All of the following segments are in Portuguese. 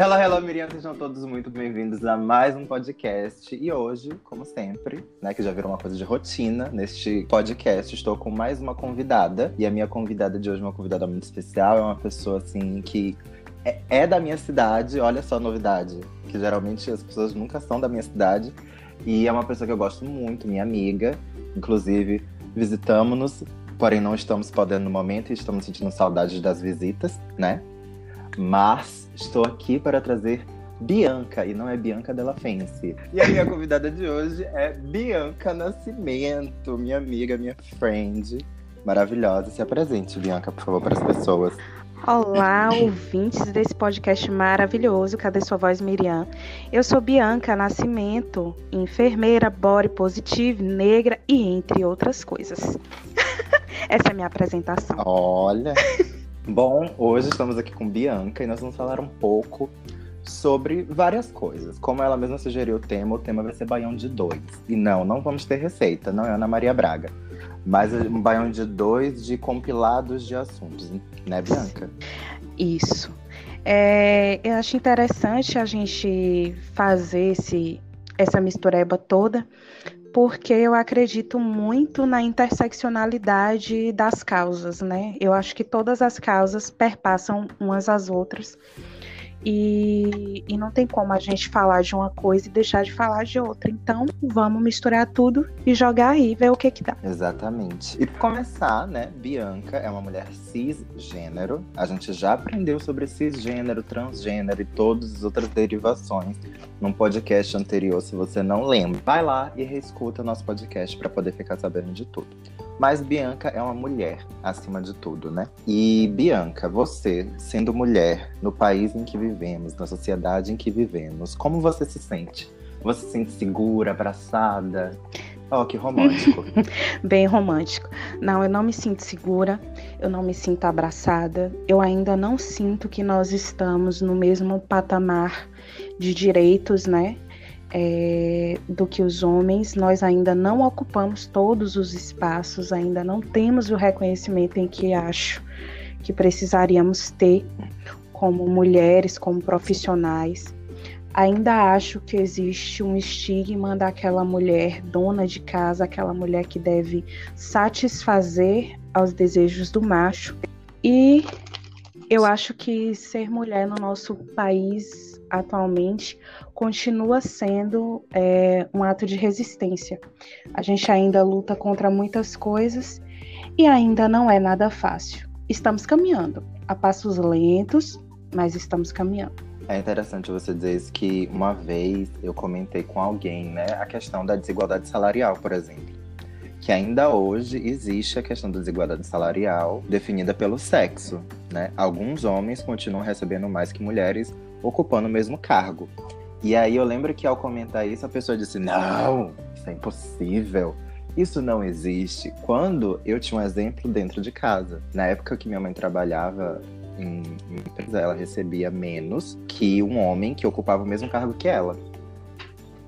Hello, hello, Miriam, sejam todos muito bem-vindos a mais um podcast. E hoje, como sempre, né, que já virou uma coisa de rotina neste podcast, estou com mais uma convidada. E a minha convidada de hoje é uma convidada muito especial, é uma pessoa assim que é, é da minha cidade, olha só a novidade, que geralmente as pessoas nunca são da minha cidade. E é uma pessoa que eu gosto muito, minha amiga. Inclusive, visitamos-nos, porém não estamos podendo no momento e estamos sentindo saudades das visitas, né? Mas estou aqui para trazer Bianca, e não é Bianca Della Fence. E a minha convidada de hoje é Bianca Nascimento, minha amiga, minha friend, maravilhosa. Se apresente, Bianca, por favor, para as pessoas. Olá, ouvintes desse podcast maravilhoso. Cadê sua voz, Miriam? Eu sou Bianca Nascimento, enfermeira, body positive, negra e entre outras coisas. Essa é a minha apresentação. Olha. Bom, hoje estamos aqui com Bianca e nós vamos falar um pouco sobre várias coisas. Como ela mesma sugeriu o tema, o tema vai ser baião de dois. E não, não vamos ter receita, não é Ana Maria Braga. Mas um baião de dois de compilados de assuntos, né, Bianca? Isso. É, eu acho interessante a gente fazer esse, essa mistureba toda, porque eu acredito muito na interseccionalidade das causas, né? Eu acho que todas as causas perpassam umas às outras. E, e não tem como a gente falar de uma coisa e deixar de falar de outra. Então, vamos misturar tudo e jogar aí, ver o que que dá. Exatamente. E para começar, né, Bianca é uma mulher cisgênero. A gente já aprendeu sobre cisgênero, transgênero e todas as outras derivações num podcast anterior, se você não lembra. Vai lá e reescuta nosso podcast para poder ficar sabendo de tudo. Mas Bianca é uma mulher, acima de tudo, né? E Bianca, você, sendo mulher no país em que vivemos, na sociedade em que vivemos, como você se sente? Você se sente segura, abraçada? Oh, que romântico. Bem romântico. Não, eu não me sinto segura, eu não me sinto abraçada, eu ainda não sinto que nós estamos no mesmo patamar de direitos, né? É, do que os homens, nós ainda não ocupamos todos os espaços, ainda não temos o reconhecimento em que acho que precisaríamos ter como mulheres, como profissionais. Ainda acho que existe um estigma daquela mulher dona de casa, aquela mulher que deve satisfazer aos desejos do macho. E eu acho que ser mulher no nosso país atualmente continua sendo é, um ato de resistência. A gente ainda luta contra muitas coisas e ainda não é nada fácil. Estamos caminhando a passos lentos, mas estamos caminhando. É interessante você dizer isso que uma vez eu comentei com alguém, né, a questão da desigualdade salarial, por exemplo. Que ainda hoje existe a questão da desigualdade salarial definida pelo sexo, né? Alguns homens continuam recebendo mais que mulheres ocupando o mesmo cargo. E aí eu lembro que ao comentar isso, a pessoa disse: Não, isso é impossível. Isso não existe. Quando eu tinha um exemplo dentro de casa. Na época que minha mãe trabalhava em, empresa, ela recebia menos que um homem que ocupava o mesmo cargo que ela.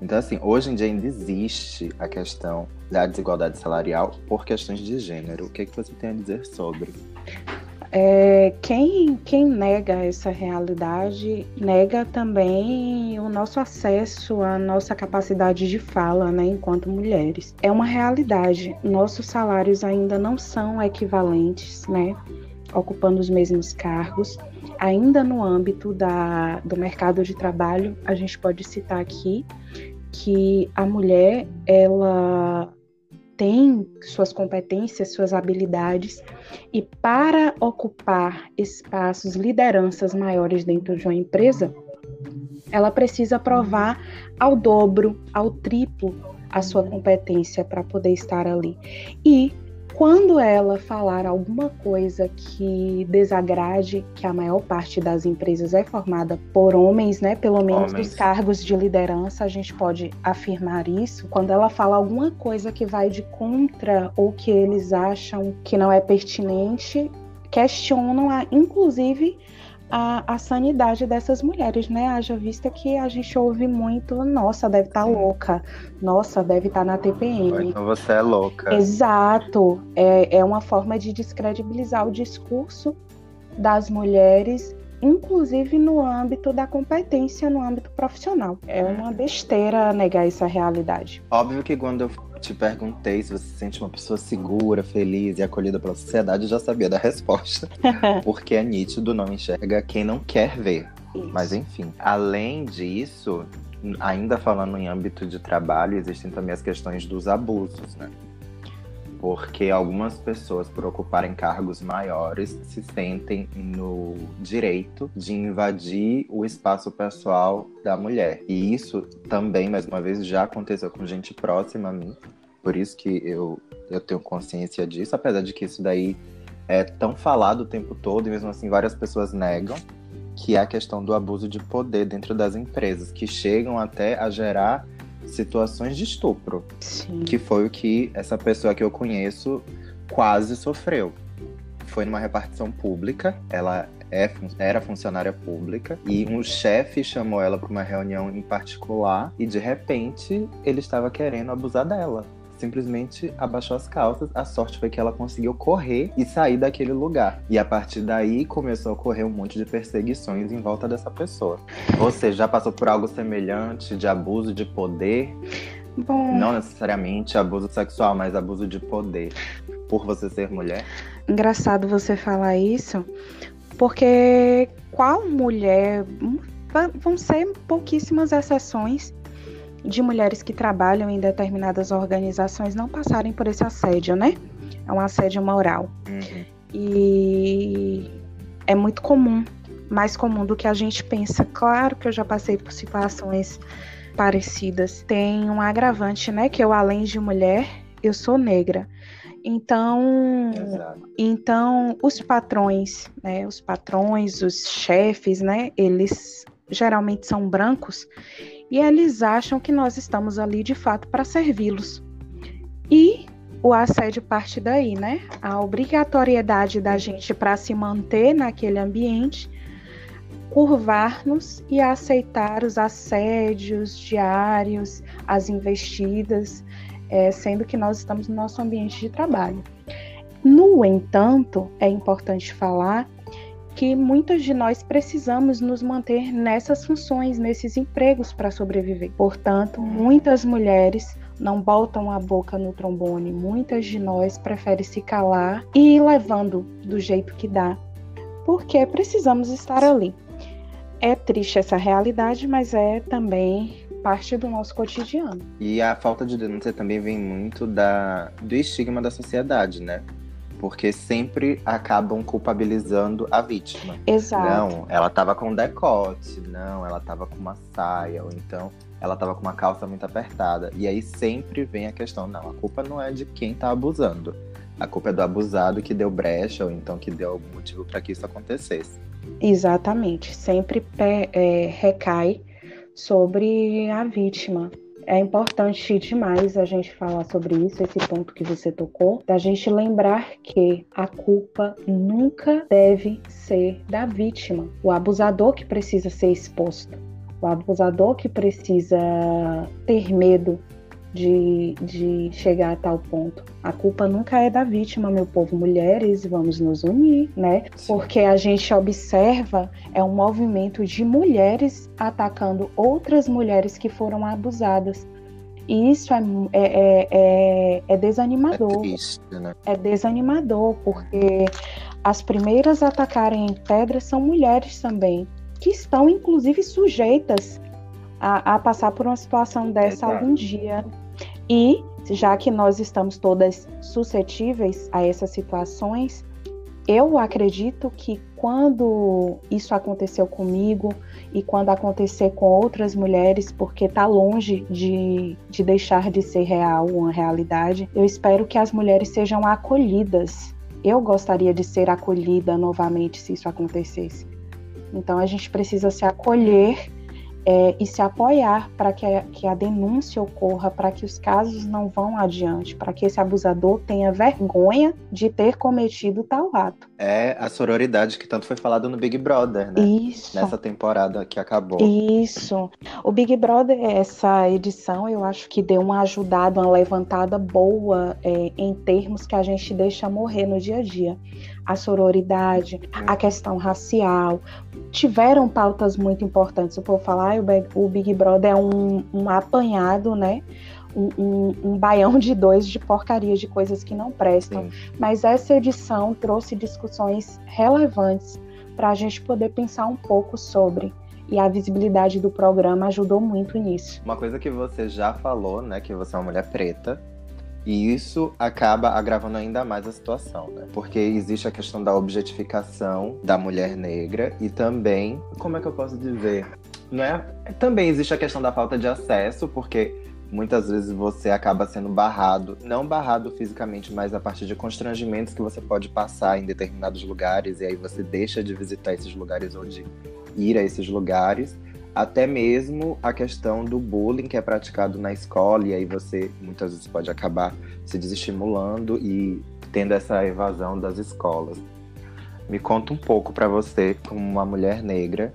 Então, assim, hoje em dia ainda existe a questão da desigualdade salarial por questões de gênero. O que, é que você tem a dizer sobre? É, quem, quem nega essa realidade nega também o nosso acesso à nossa capacidade de fala, né, enquanto mulheres. É uma realidade. Nossos salários ainda não são equivalentes, né, ocupando os mesmos cargos. Ainda no âmbito da, do mercado de trabalho, a gente pode citar aqui que a mulher ela tem suas competências, suas habilidades, e para ocupar espaços, lideranças maiores dentro de uma empresa, ela precisa provar ao dobro, ao triplo a sua competência para poder estar ali. E quando ela falar alguma coisa que desagrade, que a maior parte das empresas é formada por homens, né? Pelo menos homens. dos cargos de liderança, a gente pode afirmar isso. Quando ela fala alguma coisa que vai de contra ou que eles acham que não é pertinente, questionam, a, inclusive, a, a sanidade dessas mulheres, né? Haja vista que a gente ouve muito, nossa, deve estar tá louca, nossa, deve estar tá na TPM. Então você é louca. Exato. É, é uma forma de descredibilizar o discurso das mulheres inclusive no âmbito da competência, no âmbito profissional. É uma besteira negar essa realidade. Óbvio que quando eu te perguntei se você se sente uma pessoa segura, feliz e acolhida pela sociedade, eu já sabia da resposta. porque é nítido, não enxerga quem não quer ver. Isso. Mas enfim, além disso, ainda falando em âmbito de trabalho, existem também as questões dos abusos, né? Porque algumas pessoas, por ocuparem cargos maiores, se sentem no direito de invadir o espaço pessoal da mulher. E isso também, mais uma vez, já aconteceu com gente próxima a mim. Por isso que eu, eu tenho consciência disso, apesar de que isso daí é tão falado o tempo todo, e mesmo assim várias pessoas negam que é a questão do abuso de poder dentro das empresas, que chegam até a gerar situações de estupro, Sim. que foi o que essa pessoa que eu conheço quase sofreu. Foi numa repartição pública, ela é, era funcionária pública e um chefe chamou ela para uma reunião em particular e de repente ele estava querendo abusar dela simplesmente abaixou as calças. A sorte foi que ela conseguiu correr e sair daquele lugar. E a partir daí começou a ocorrer um monte de perseguições em volta dessa pessoa. Você já passou por algo semelhante de abuso de poder? Bom... Não necessariamente abuso sexual, mas abuso de poder por você ser mulher? Engraçado você falar isso, porque qual mulher. Vão ser pouquíssimas exceções de mulheres que trabalham em determinadas organizações não passarem por esse assédio, né? É um assédio moral. Uhum. E é muito comum, mais comum do que a gente pensa. Claro que eu já passei por situações parecidas. Tem um agravante, né? Que eu, além de mulher, eu sou negra. Então, Exato. então os patrões, né, os patrões, os chefes, né, eles geralmente são brancos e eles acham que nós estamos ali de fato para servi-los. E o assédio parte daí, né? A obrigatoriedade da gente para se manter naquele ambiente, curvar-nos e aceitar os assédios diários, as investidas, é, sendo que nós estamos no nosso ambiente de trabalho. No entanto, é importante falar que muitas de nós precisamos nos manter nessas funções, nesses empregos para sobreviver. Portanto, muitas mulheres não botam a boca no trombone, muitas de nós preferem se calar e ir levando do jeito que dá, porque precisamos estar ali. É triste essa realidade, mas é também parte do nosso cotidiano. E a falta de denúncia também vem muito da, do estigma da sociedade, né? Porque sempre acabam culpabilizando a vítima. Exato. Não, ela tava com decote, não, ela tava com uma saia, ou então ela tava com uma calça muito apertada. E aí sempre vem a questão, não, a culpa não é de quem tá abusando. A culpa é do abusado que deu brecha, ou então que deu algum motivo para que isso acontecesse. Exatamente, sempre é, recai sobre a vítima. É importante demais a gente falar sobre isso, esse ponto que você tocou, da gente lembrar que a culpa nunca deve ser da vítima, o abusador que precisa ser exposto, o abusador que precisa ter medo de, de chegar a tal ponto. A culpa nunca é da vítima, meu povo. Mulheres, vamos nos unir, né? Porque a gente observa é um movimento de mulheres atacando outras mulheres que foram abusadas. E isso é, é, é, é, é desanimador. É, triste, né? é desanimador, porque as primeiras a atacarem em pedra são mulheres também, que estão inclusive sujeitas a, a passar por uma situação dessa algum dia. E, já que nós estamos todas suscetíveis a essas situações, eu acredito que quando isso aconteceu comigo e quando acontecer com outras mulheres, porque está longe de, de deixar de ser real, uma realidade, eu espero que as mulheres sejam acolhidas. Eu gostaria de ser acolhida novamente se isso acontecesse. Então a gente precisa se acolher é, e se apoiar para que, que, a denúncia ocorra, para que os casos não vão adiante, para que esse abusador tenha vergonha de ter cometido tal ato. é a sororidade que tanto foi falado no Big Brother, né? Isso. Nessa temporada que acabou. Isso. O Big Brother, essa edição, eu acho que deu uma ajudada, uma levantada boa é, em termos que a gente deixa morrer no dia a dia. A sororidade, a questão racial. Tiveram pautas muito importantes. Se eu for falar, o Big Brother é um, um apanhado, né? um, um, um, baião de dois de porcaria, de coisas que não prestam. Sim. Mas essa edição trouxe discussões relevantes para a gente poder pensar um pouco sobre. E a visibilidade do programa ajudou muito nisso. Uma coisa que você já falou, né, que você é uma mulher preta, e isso acaba agravando ainda mais a situação, né? Porque existe a questão da objetificação da mulher negra e também, como é que eu posso dizer? Não é? Também existe a questão da falta de acesso, porque muitas vezes você acaba sendo barrado, não barrado fisicamente, mas a partir de constrangimentos que você pode passar em determinados lugares, e aí você deixa de visitar esses lugares ou de ir a esses lugares. Até mesmo a questão do bullying que é praticado na escola, e aí você muitas vezes pode acabar se desestimulando e tendo essa evasão das escolas. Me conta um pouco para você, como uma mulher negra,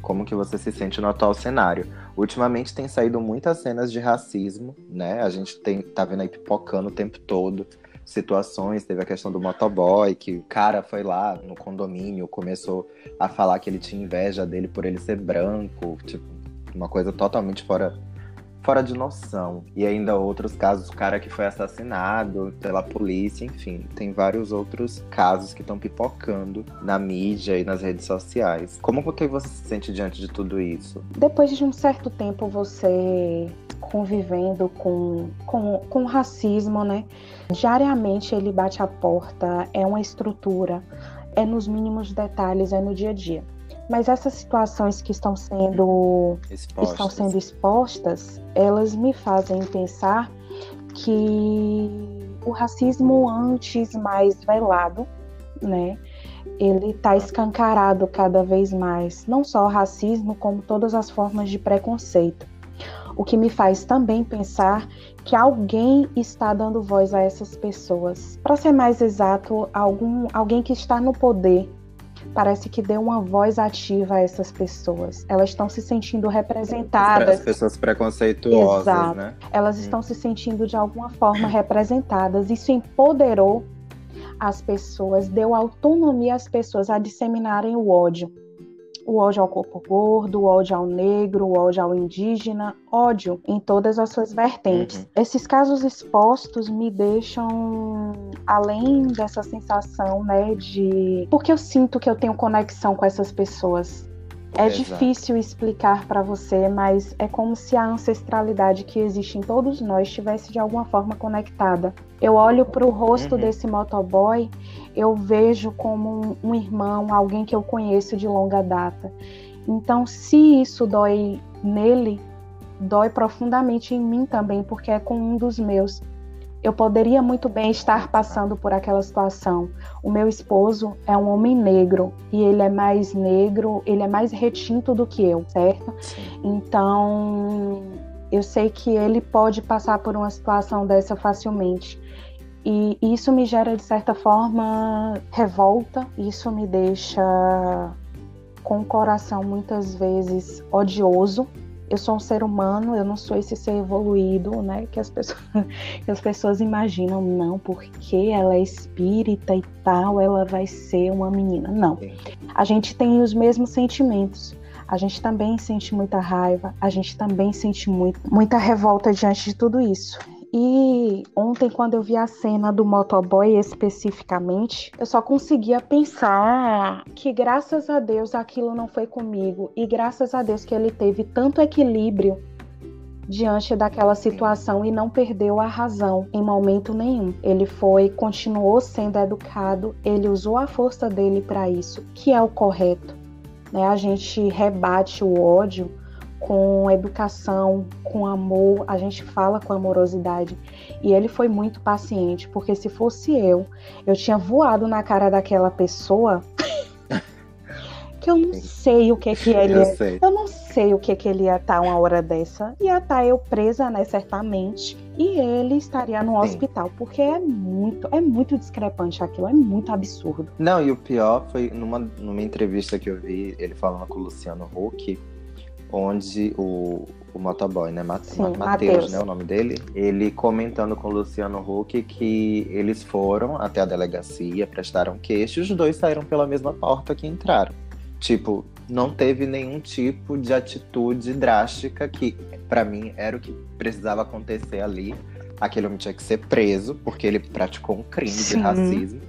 como que você se sente no atual cenário. Ultimamente tem saído muitas cenas de racismo, né? A gente tem, tá vendo aí pipocando o tempo todo situações. Teve a questão do motoboy, que o cara foi lá no condomínio, começou a falar que ele tinha inveja dele por ele ser branco, tipo, uma coisa totalmente fora fora de noção. E ainda outros casos, o cara que foi assassinado pela polícia, enfim, tem vários outros casos que estão pipocando na mídia e nas redes sociais. Como que você se sente diante de tudo isso? Depois de um certo tempo você convivendo com, com, com racismo, né? Diariamente ele bate a porta, é uma estrutura, é nos mínimos detalhes, é no dia a dia. Mas essas situações que estão sendo expostas. estão sendo expostas, elas me fazem pensar que o racismo antes mais velado, né, ele está escancarado cada vez mais, não só o racismo, como todas as formas de preconceito. O que me faz também pensar que alguém está dando voz a essas pessoas. Para ser mais exato, algum, alguém que está no poder parece que deu uma voz ativa a essas pessoas. Elas estão se sentindo representadas. As pessoas preconceituosas, Exato. né? Elas hum. estão se sentindo de alguma forma representadas. Isso empoderou as pessoas, deu autonomia às pessoas a disseminarem o ódio o ódio ao corpo gordo, o ódio ao negro, o ódio ao indígena, ódio em todas as suas vertentes. Uhum. Esses casos expostos me deixam além dessa sensação, né, de porque eu sinto que eu tenho conexão com essas pessoas. É Exato. difícil explicar para você, mas é como se a ancestralidade que existe em todos nós estivesse de alguma forma conectada. Eu olho para o rosto uhum. desse motoboy, eu vejo como um, um irmão, alguém que eu conheço de longa data. Então, se isso dói nele, dói profundamente em mim também, porque é com um dos meus. Eu poderia muito bem estar passando por aquela situação. O meu esposo é um homem negro e ele é mais negro, ele é mais retinto do que eu, certo? Então, eu sei que ele pode passar por uma situação dessa facilmente. E isso me gera, de certa forma, revolta, isso me deixa com o coração muitas vezes odioso eu sou um ser humano, eu não sou esse ser evoluído, né? Que as pessoas, que as pessoas imaginam, não, porque ela é espírita e tal, ela vai ser uma menina. Não. A gente tem os mesmos sentimentos. A gente também sente muita raiva, a gente também sente muito, muita revolta diante de tudo isso. E ontem, quando eu vi a cena do motoboy especificamente, eu só conseguia pensar que, graças a Deus, aquilo não foi comigo. E graças a Deus que ele teve tanto equilíbrio diante daquela situação e não perdeu a razão em momento nenhum. Ele foi, continuou sendo educado, ele usou a força dele para isso, que é o correto. Né? A gente rebate o ódio com educação, com amor, a gente fala com amorosidade. E ele foi muito paciente, porque se fosse eu, eu tinha voado na cara daquela pessoa que eu não sei o que é que ele eu é. Sei. Eu não sei o que, que ele ia estar uma hora dessa. Ia estar eu presa, né, certamente. E ele estaria no hospital, porque é muito, é muito discrepante aquilo, é muito absurdo. Não, e o pior foi numa, numa entrevista que eu vi ele falando com o Luciano Huck, onde o, o motoboy, né? Matheus, né? O nome dele. Ele comentando com o Luciano Huck que eles foram até a delegacia, prestaram queixa e os dois saíram pela mesma porta que entraram. Tipo, não teve nenhum tipo de atitude drástica que, para mim, era o que precisava acontecer ali. Aquele homem tinha que ser preso, porque ele praticou um crime Sim. de racismo.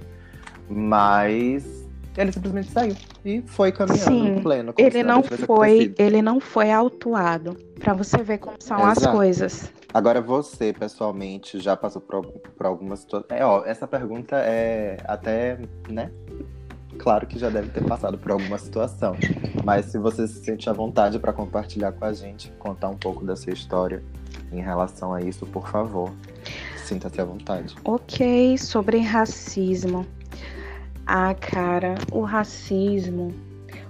Mas ele simplesmente saiu e foi caminhando Sim, pleno. Ele não foi, ele não foi autuado. Para você ver como são Exato. as coisas. Agora você, pessoalmente, já passou por, por alguma situação. É, ó, essa pergunta é até, né? Claro que já deve ter passado por alguma situação. Mas se você se sente à vontade para compartilhar com a gente, contar um pouco da sua história em relação a isso, por favor. Sinta-se à vontade. Ok, sobre racismo. Ah, cara, o racismo.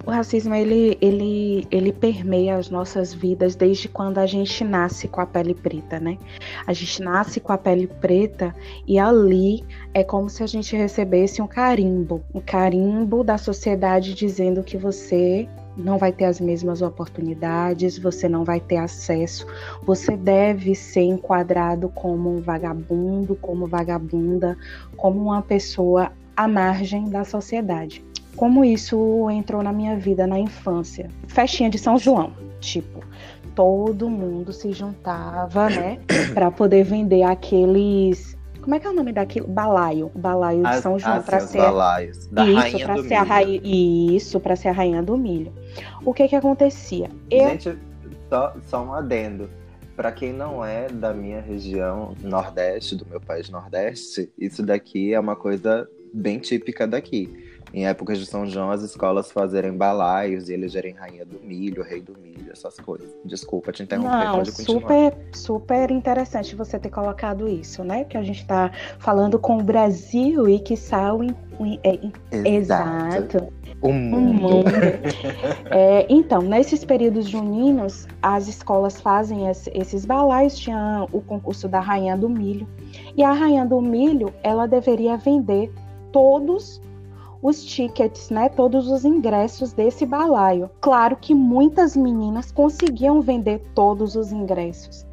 O racismo ele, ele, ele permeia as nossas vidas desde quando a gente nasce com a pele preta, né? A gente nasce com a pele preta e ali é como se a gente recebesse um carimbo, um carimbo da sociedade dizendo que você não vai ter as mesmas oportunidades, você não vai ter acesso, você deve ser enquadrado como um vagabundo, como vagabunda, como uma pessoa à margem da sociedade. Como isso entrou na minha vida na infância? Festinha de São João, tipo, todo mundo se juntava, né, para poder vender aqueles como é que é o nome daquilo? Balaio. Balaio de São João para ser balaios. Da isso, para ser milho. a rainha isso, para ser a rainha do milho. O que que acontecia? Eu... Gente, só, só um adendo. Para quem não é da minha região Nordeste, do meu país Nordeste, isso daqui é uma coisa bem típica daqui. Em épocas de São João, as escolas fazerem balaios e elegerem rainha do milho, rei do milho, essas coisas. Desculpa te interromper, Não, pode continuar. Super, super interessante você ter colocado isso, né? Que a gente está falando com o Brasil e que sal em, em, exato. exato. O mundo. O mundo. é, então, nesses períodos juninos, as escolas fazem esses balaios. Tinha o concurso da Rainha do Milho. E a Rainha do Milho, ela deveria vender todos os tickets, né, todos os ingressos desse balaio. Claro que muitas meninas conseguiam vender todos os ingressos.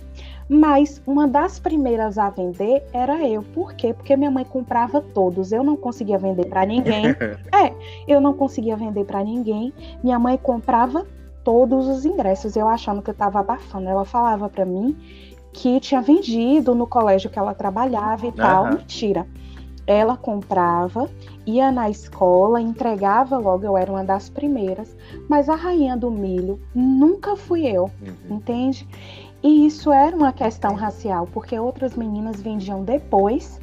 Mas uma das primeiras a vender era eu. Por quê? Porque minha mãe comprava todos. Eu não conseguia vender para ninguém. é, eu não conseguia vender para ninguém. Minha mãe comprava todos os ingressos. Eu achando que eu estava abafando. Ela falava para mim que tinha vendido no colégio que ela trabalhava e uhum. tal. Mentira ela comprava, ia na escola, entregava logo, eu era uma das primeiras, mas a rainha do milho nunca fui eu, uhum. entende? E isso era uma questão racial, porque outras meninas vendiam depois,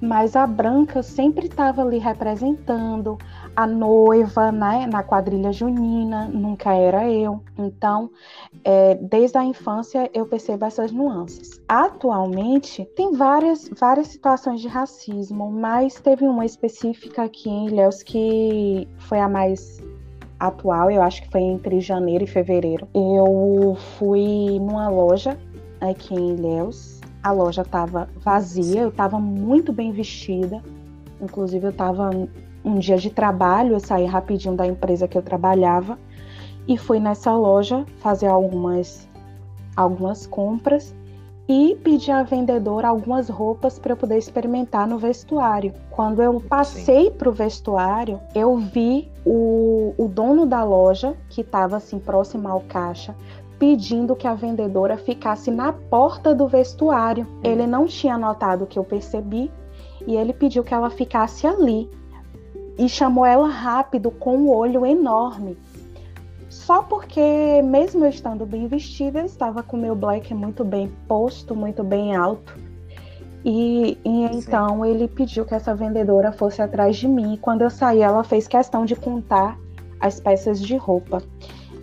mas a branca sempre estava ali representando, a noiva né, na quadrilha junina, nunca era eu. Então, é, desde a infância eu percebo essas nuances. Atualmente, tem várias, várias situações de racismo, mas teve uma específica aqui em Ilhéus que foi a mais atual, eu acho que foi entre janeiro e fevereiro. Eu fui numa loja aqui em Ilhéus. A loja estava vazia, eu estava muito bem vestida. Inclusive, eu estava um dia de trabalho, eu saí rapidinho da empresa que eu trabalhava e fui nessa loja fazer algumas, algumas compras e pedi à vendedora algumas roupas para eu poder experimentar no vestuário. Quando eu passei para o vestuário, eu vi o, o dono da loja, que estava assim próximo ao caixa, pedindo que a vendedora ficasse na porta do vestuário. Hum. Ele não tinha notado que eu percebi e ele pediu que ela ficasse ali e chamou ela rápido com um olho enorme. Só porque, mesmo eu estando bem vestida, eu estava com meu black muito bem posto, muito bem alto. E, e então ele pediu que essa vendedora fosse atrás de mim. E quando eu saí, ela fez questão de contar as peças de roupa.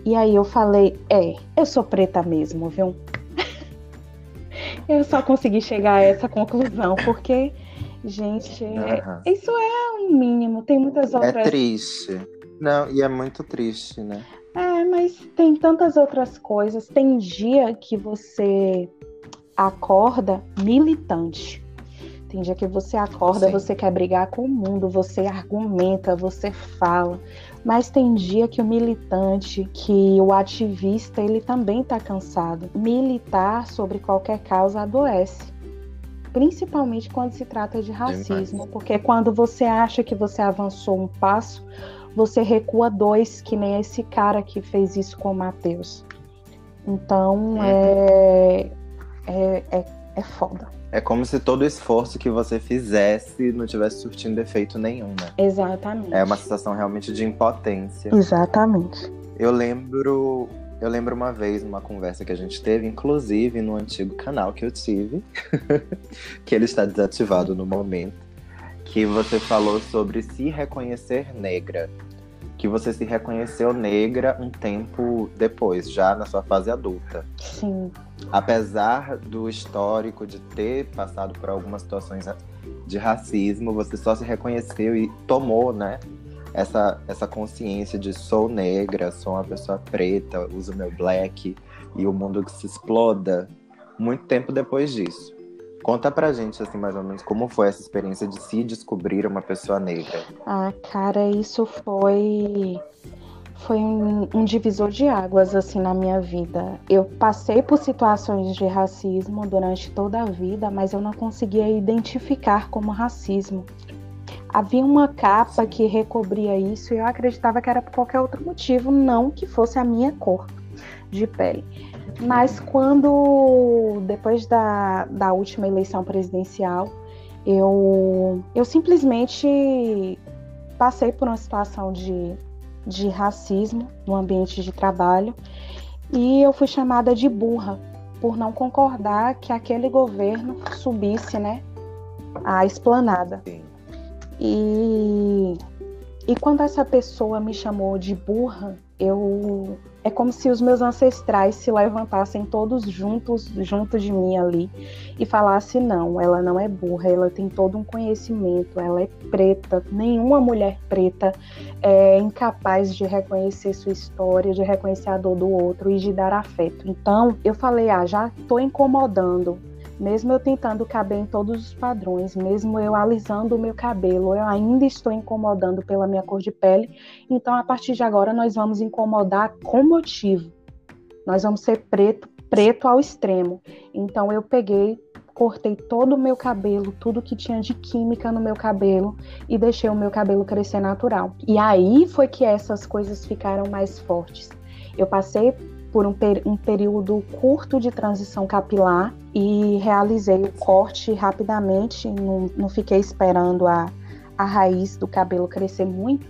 E aí eu falei: É, eu sou preta mesmo, viu? eu só consegui chegar a essa conclusão, porque Gente, uhum. isso é um mínimo. Tem muitas é outras. É triste. Não, e é muito triste, né? É, mas tem tantas outras coisas. Tem dia que você acorda militante. Tem dia que você acorda, Sim. você quer brigar com o mundo, você argumenta, você fala. Mas tem dia que o militante, que o ativista, ele também está cansado. Militar sobre qualquer causa adoece. Principalmente quando se trata de racismo, porque quando você acha que você avançou um passo, você recua dois, que nem esse cara que fez isso com o Matheus. Então é, é, é, é foda. É como se todo o esforço que você fizesse não tivesse surtindo efeito nenhum, né? Exatamente. É uma sensação realmente de impotência. Exatamente. Eu lembro, eu lembro uma vez numa conversa que a gente teve, inclusive no antigo canal que eu tive, que ele está desativado no momento, que você falou sobre se reconhecer negra que você se reconheceu negra um tempo depois, já na sua fase adulta. Sim. Apesar do histórico de ter passado por algumas situações de racismo, você só se reconheceu e tomou, né? Essa, essa consciência de sou negra, sou uma pessoa preta, uso meu black e o mundo que se exploda muito tempo depois disso. Conta pra gente, assim, mais ou menos, como foi essa experiência de se descobrir uma pessoa negra. Ah, cara, isso foi. Foi um, um divisor de águas, assim, na minha vida. Eu passei por situações de racismo durante toda a vida, mas eu não conseguia identificar como racismo. Havia uma capa que recobria isso e eu acreditava que era por qualquer outro motivo, não que fosse a minha cor de pele. Mas quando, depois da, da última eleição presidencial, eu, eu simplesmente passei por uma situação de, de racismo no ambiente de trabalho e eu fui chamada de burra por não concordar que aquele governo subisse né, a esplanada. E, e quando essa pessoa me chamou de burra, eu é como se os meus ancestrais se levantassem todos juntos, junto de mim ali, e falassem: não, ela não é burra, ela tem todo um conhecimento, ela é preta. Nenhuma mulher preta é incapaz de reconhecer sua história, de reconhecer a dor do outro e de dar afeto. Então, eu falei: ah, já estou incomodando mesmo eu tentando caber em todos os padrões, mesmo eu alisando o meu cabelo, eu ainda estou incomodando pela minha cor de pele. Então, a partir de agora, nós vamos incomodar com motivo. Nós vamos ser preto, preto ao extremo. Então, eu peguei, cortei todo o meu cabelo, tudo que tinha de química no meu cabelo e deixei o meu cabelo crescer natural. E aí foi que essas coisas ficaram mais fortes. Eu passei por um, per um período curto de transição capilar e realizei o corte rapidamente, não, não fiquei esperando a, a raiz do cabelo crescer muito,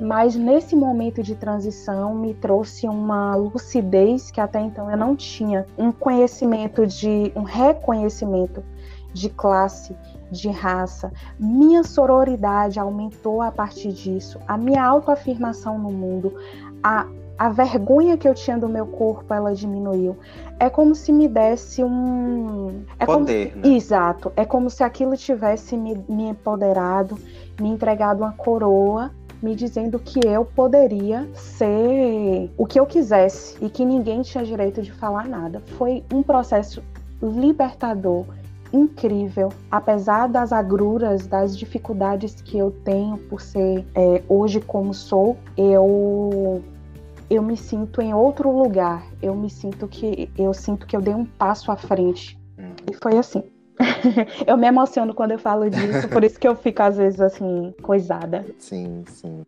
mas nesse momento de transição me trouxe uma lucidez que até então eu não tinha, um conhecimento de um reconhecimento de classe, de raça. Minha sororidade aumentou a partir disso, a minha autoafirmação no mundo, a a vergonha que eu tinha do meu corpo, ela diminuiu. É como se me desse um. É Poder, como... né? Exato. É como se aquilo tivesse me, me empoderado, me entregado uma coroa, me dizendo que eu poderia ser o que eu quisesse e que ninguém tinha direito de falar nada. Foi um processo libertador incrível, apesar das agruras, das dificuldades que eu tenho por ser é, hoje como sou, eu eu me sinto em outro lugar. Eu me sinto que eu sinto que eu dei um passo à frente. Hum. E foi assim. eu me emociono quando eu falo disso, por isso que eu fico às vezes assim coisada. Sim, sim.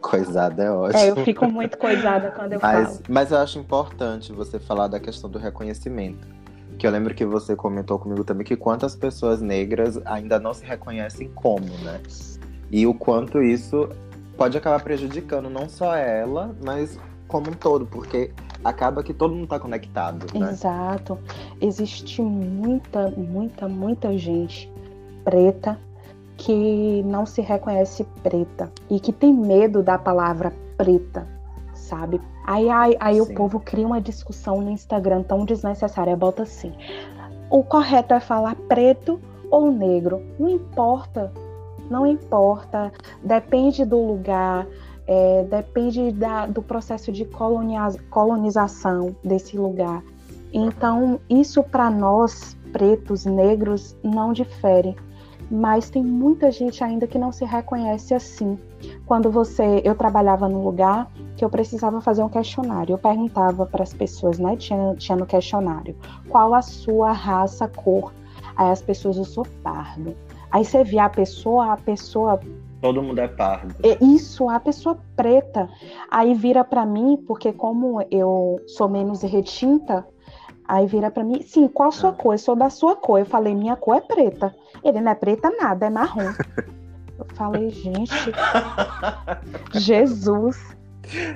Coisada é ótimo. É, eu fico muito coisada quando eu mas, falo. Mas eu acho importante você falar da questão do reconhecimento. Que eu lembro que você comentou comigo também que quantas pessoas negras ainda não se reconhecem como, né? E o quanto isso pode acabar prejudicando não só ela, mas como um todo, porque acaba que todo mundo está conectado. Né? Exato. Existe muita, muita, muita gente preta que não se reconhece preta e que tem medo da palavra preta, sabe? Aí, aí, aí o povo cria uma discussão no Instagram tão desnecessária, bota assim. O correto é falar preto ou negro, não importa não importa, depende do lugar. é, depende da, do processo de colonização desse lugar. Então, isso para nós, pretos, negros, não difere. Mas tem muita gente ainda que não se reconhece assim. Quando você, eu trabalhava num lugar que eu precisava fazer um questionário. Eu perguntava para as pessoas, né? Tinha, tinha no questionário, qual a sua raça, cor. Aí as pessoas, eu sou pardo. Aí você via a pessoa, a pessoa Todo mundo é pardo. É isso, a pessoa preta. Aí vira para mim, porque como eu sou menos retinta, aí vira para mim, sim, qual a sua ah. cor? Eu sou da sua cor. Eu falei, minha cor é preta. Ele não é preta nada, é marrom. Eu falei, gente, Jesus.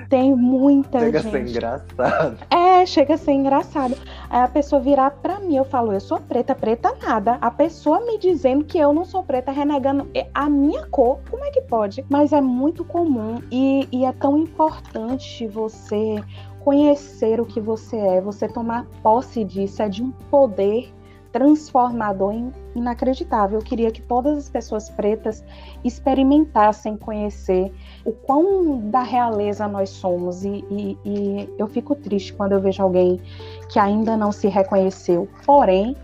Tem muita chega gente. Chega a ser engraçado. É, chega a ser engraçado. Aí a pessoa virar pra mim, eu falo, eu sou preta, preta nada. A pessoa me dizendo que eu não sou preta, renegando a minha cor, como é que pode? Mas é muito comum e, e é tão importante você conhecer o que você é, você tomar posse disso, é de um poder transformador inacreditável. Eu queria que todas as pessoas pretas experimentassem conhecer o quão da realeza nós somos. E, e, e eu fico triste quando eu vejo alguém que ainda não se reconheceu. Porém,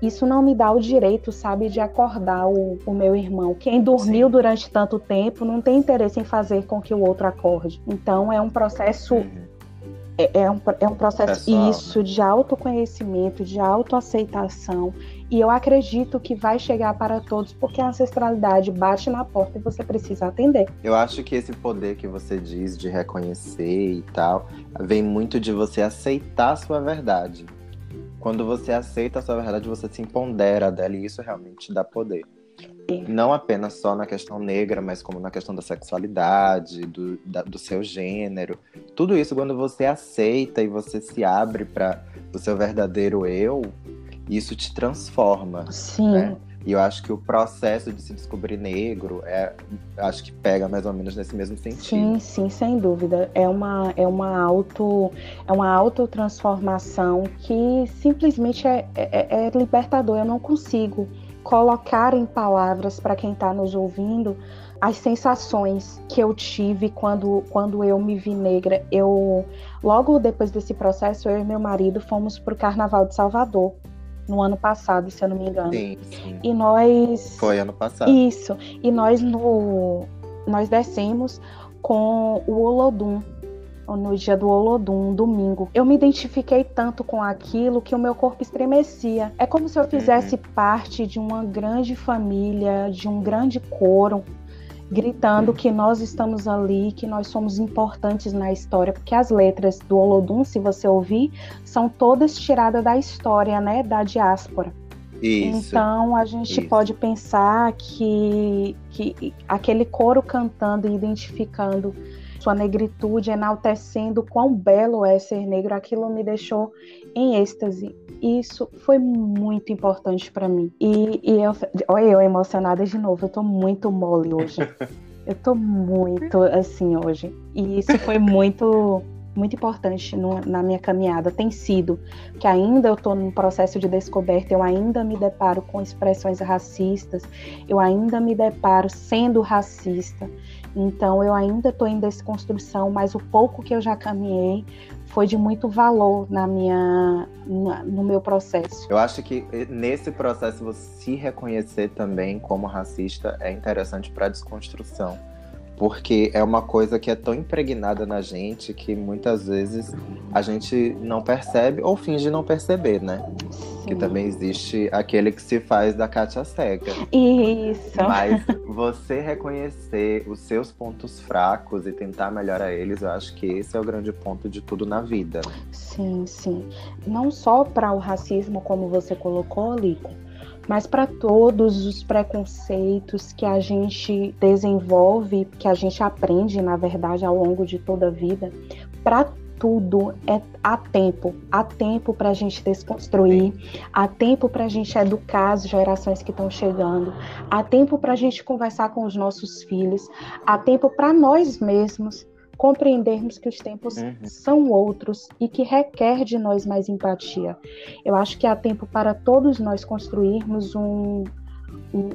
isso não me dá o direito, sabe, de acordar o, o meu irmão. Quem dormiu Sim. durante tanto tempo não tem interesse em fazer com que o outro acorde. Então é um processo uhum. É, é, um, é um processo Pessoal, isso de autoconhecimento, de autoaceitação. E eu acredito que vai chegar para todos, porque a ancestralidade bate na porta e você precisa atender. Eu acho que esse poder que você diz de reconhecer e tal, vem muito de você aceitar a sua verdade. Quando você aceita a sua verdade, você se empodera dela e isso realmente dá poder. Não apenas só na questão negra, mas como na questão da sexualidade, do, da, do seu gênero. Tudo isso, quando você aceita e você se abre para o seu verdadeiro eu, isso te transforma. Sim. Né? E eu acho que o processo de se descobrir negro é, acho que pega mais ou menos nesse mesmo sentido. Sim, sim, sem dúvida. É uma, é uma auto, é uma autotransformação que simplesmente é, é, é libertador. Eu não consigo colocar em palavras para quem está nos ouvindo as sensações que eu tive quando, quando eu me vi negra. Eu logo depois desse processo, eu e meu marido fomos para o Carnaval de Salvador no ano passado, se eu não me engano. Sim, sim. E nós foi ano passado. Isso. E nós no nós descemos com o Olodum, no dia do Olodum, domingo. Eu me identifiquei tanto com aquilo que o meu corpo estremecia. É como se eu fizesse uhum. parte de uma grande família, de um grande coro, gritando que nós estamos ali, que nós somos importantes na história, porque as letras do Olodum, se você ouvir, são todas tiradas da história, né, da diáspora. Isso, então a gente isso. pode pensar que, que aquele coro cantando e identificando sua negritude, enaltecendo quão belo é ser negro, aquilo me deixou em êxtase. Isso foi muito importante para mim. E, e eu, olha, eu emocionada de novo, eu tô muito mole hoje. Eu tô muito assim hoje. E isso foi muito muito importante no, na minha caminhada tem sido que ainda eu estou num processo de descoberta, eu ainda me deparo com expressões racistas, eu ainda me deparo sendo racista, então eu ainda estou em desconstrução, mas o pouco que eu já caminhei foi de muito valor na minha, na, no meu processo. Eu acho que eh, nesse processo você se reconhecer também como racista é interessante para a desconstrução porque é uma coisa que é tão impregnada na gente que muitas vezes a gente não percebe ou finge não perceber, né? Sim. Que também existe aquele que se faz da Kátia Seca. Isso. Mas você reconhecer os seus pontos fracos e tentar melhorar eles, eu acho que esse é o grande ponto de tudo na vida. Sim, sim. Não só para o racismo, como você colocou, Lico, mas para todos os preconceitos que a gente desenvolve, que a gente aprende, na verdade, ao longo de toda a vida, para tudo é há tempo, há tempo para a gente desconstruir, há tempo para a gente educar as gerações que estão chegando, há tempo para a gente conversar com os nossos filhos, há tempo para nós mesmos compreendermos que os tempos uhum. são outros e que requer de nós mais empatia. Eu acho que há tempo para todos nós construirmos um,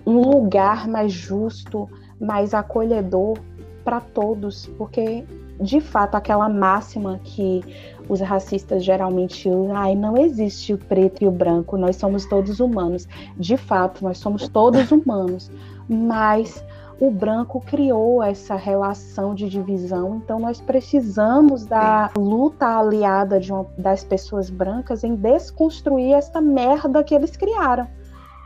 um lugar mais justo, mais acolhedor para todos, porque de fato aquela máxima que os racistas geralmente usam, ai, não existe o preto e o branco, nós somos todos humanos. De fato, nós somos todos humanos, mas o branco criou essa relação de divisão, então nós precisamos da luta aliada uma, das pessoas brancas em desconstruir essa merda que eles criaram.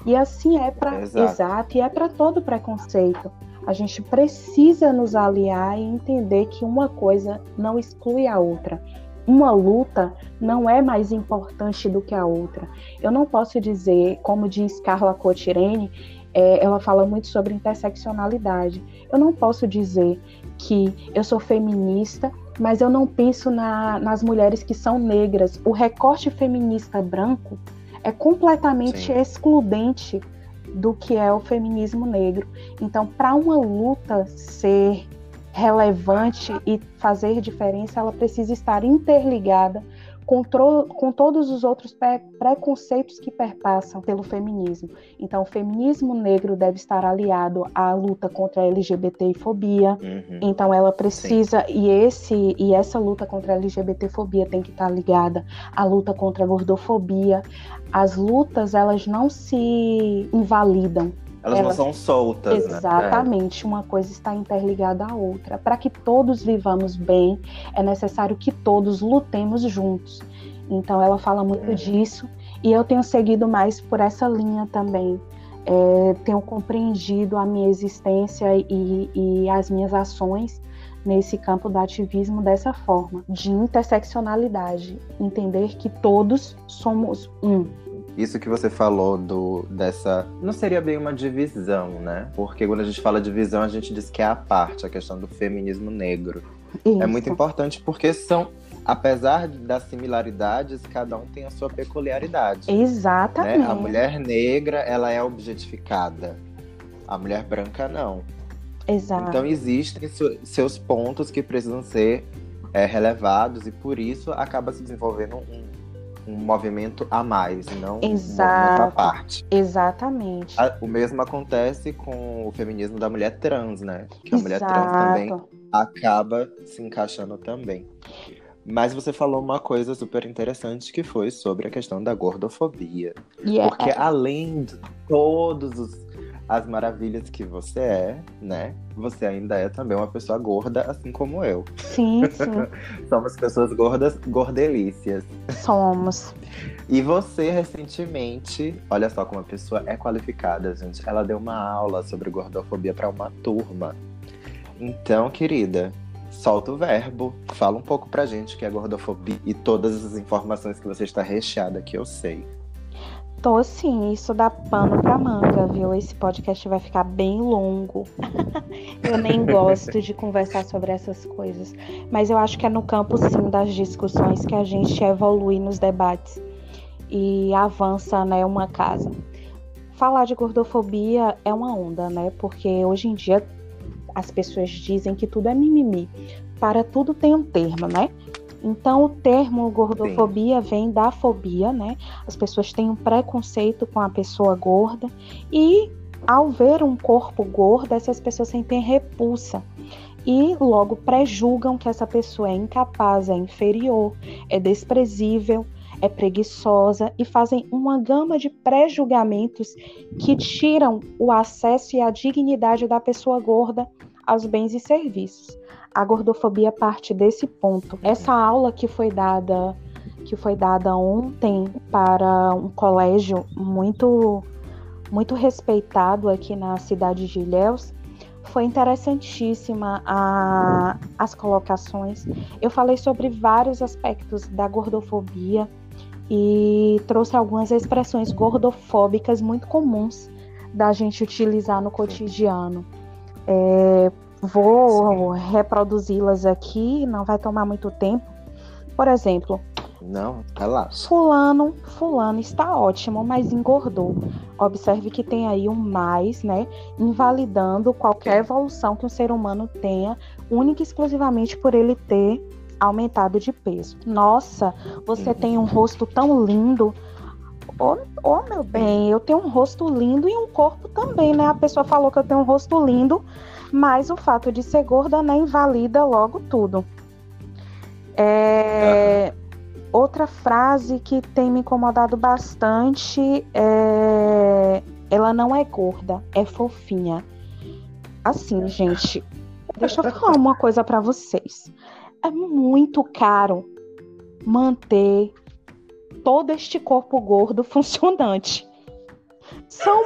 E assim é para exato. exato, e é para todo preconceito. A gente precisa nos aliar e entender que uma coisa não exclui a outra. Uma luta não é mais importante do que a outra. Eu não posso dizer, como diz Carla Cotirene, é, ela fala muito sobre interseccionalidade. Eu não posso dizer que eu sou feminista, mas eu não penso na, nas mulheres que são negras. O recorte feminista branco é completamente Sim. excludente do que é o feminismo negro. Então, para uma luta ser relevante e fazer diferença, ela precisa estar interligada com, com todos os outros preconceitos que perpassam pelo feminismo. Então, o feminismo negro deve estar aliado à luta contra a LGBTfobia. Uhum. Então, ela precisa Sim. e esse e essa luta contra a LGBTfobia tem que estar ligada à luta contra a gordofobia. As lutas elas não se invalidam, elas, elas, não são soltas, né? Exatamente, né? uma coisa está interligada à outra. Para que todos vivamos bem, é necessário que todos lutemos juntos. Então, ela fala muito é. disso e eu tenho seguido mais por essa linha também. É, tenho compreendido a minha existência e, e as minhas ações nesse campo do ativismo dessa forma, de interseccionalidade, entender que todos somos um, isso que você falou do dessa. Não seria bem uma divisão, né? Porque quando a gente fala divisão, a gente diz que é a parte, a questão do feminismo negro. Isso. É muito importante porque são. Apesar das similaridades, cada um tem a sua peculiaridade. Exatamente. Né? A mulher negra, ela é objetificada. A mulher branca, não. Exato. Então existem seus pontos que precisam ser é, relevados e por isso acaba se desenvolvendo um, um movimento a mais, não Exato. um movimento à parte. Exatamente. O mesmo acontece com o feminismo da mulher trans, né? Que a Exato. mulher trans também acaba se encaixando também. Mas você falou uma coisa super interessante que foi sobre a questão da gordofobia. Yeah. Porque além de todos os as maravilhas que você é, né? Você ainda é também uma pessoa gorda, assim como eu. Sim, sim. Somos pessoas gordas, gordelícias. Somos. E você, recentemente, olha só como a pessoa é qualificada, gente. Ela deu uma aula sobre gordofobia para uma turma. Então, querida, solta o verbo, fala um pouco pra gente que é gordofobia e todas as informações que você está recheada que eu sei. Tô sim, isso dá pano pra manga, viu? Esse podcast vai ficar bem longo. eu nem gosto de conversar sobre essas coisas. Mas eu acho que é no campo, sim, das discussões que a gente evolui nos debates e avança, né, uma casa. Falar de gordofobia é uma onda, né? Porque hoje em dia as pessoas dizem que tudo é mimimi. Para tudo tem um termo, né? Então, o termo gordofobia Sim. vem da fobia, né? As pessoas têm um preconceito com a pessoa gorda e, ao ver um corpo gordo, essas pessoas sentem repulsa e logo prejulgam que essa pessoa é incapaz, é inferior, é desprezível, é preguiçosa e fazem uma gama de pré-julgamentos que tiram o acesso e a dignidade da pessoa gorda aos bens e serviços a gordofobia parte desse ponto. Essa aula que foi dada que foi dada ontem para um colégio muito muito respeitado aqui na cidade de Ilhéus foi interessantíssima a, as colocações. Eu falei sobre vários aspectos da gordofobia e trouxe algumas expressões gordofóbicas muito comuns da gente utilizar no cotidiano. É, Vou reproduzi-las aqui, não vai tomar muito tempo. Por exemplo, não, relaxa. Fulano, fulano está ótimo, mas engordou. Observe que tem aí um mais, né? Invalidando qualquer evolução que um ser humano tenha, única e exclusivamente por ele ter aumentado de peso. Nossa, você uhum. tem um rosto tão lindo. Ô, oh, oh, meu bem, eu tenho um rosto lindo e um corpo também, né? A pessoa falou que eu tenho um rosto lindo, mas o fato de ser gorda não invalida logo tudo. É, uhum. Outra frase que tem me incomodado bastante é: ela não é gorda, é fofinha. Assim, gente, deixa eu falar uma coisa para vocês. É muito caro manter todo este corpo gordo funcionante. São,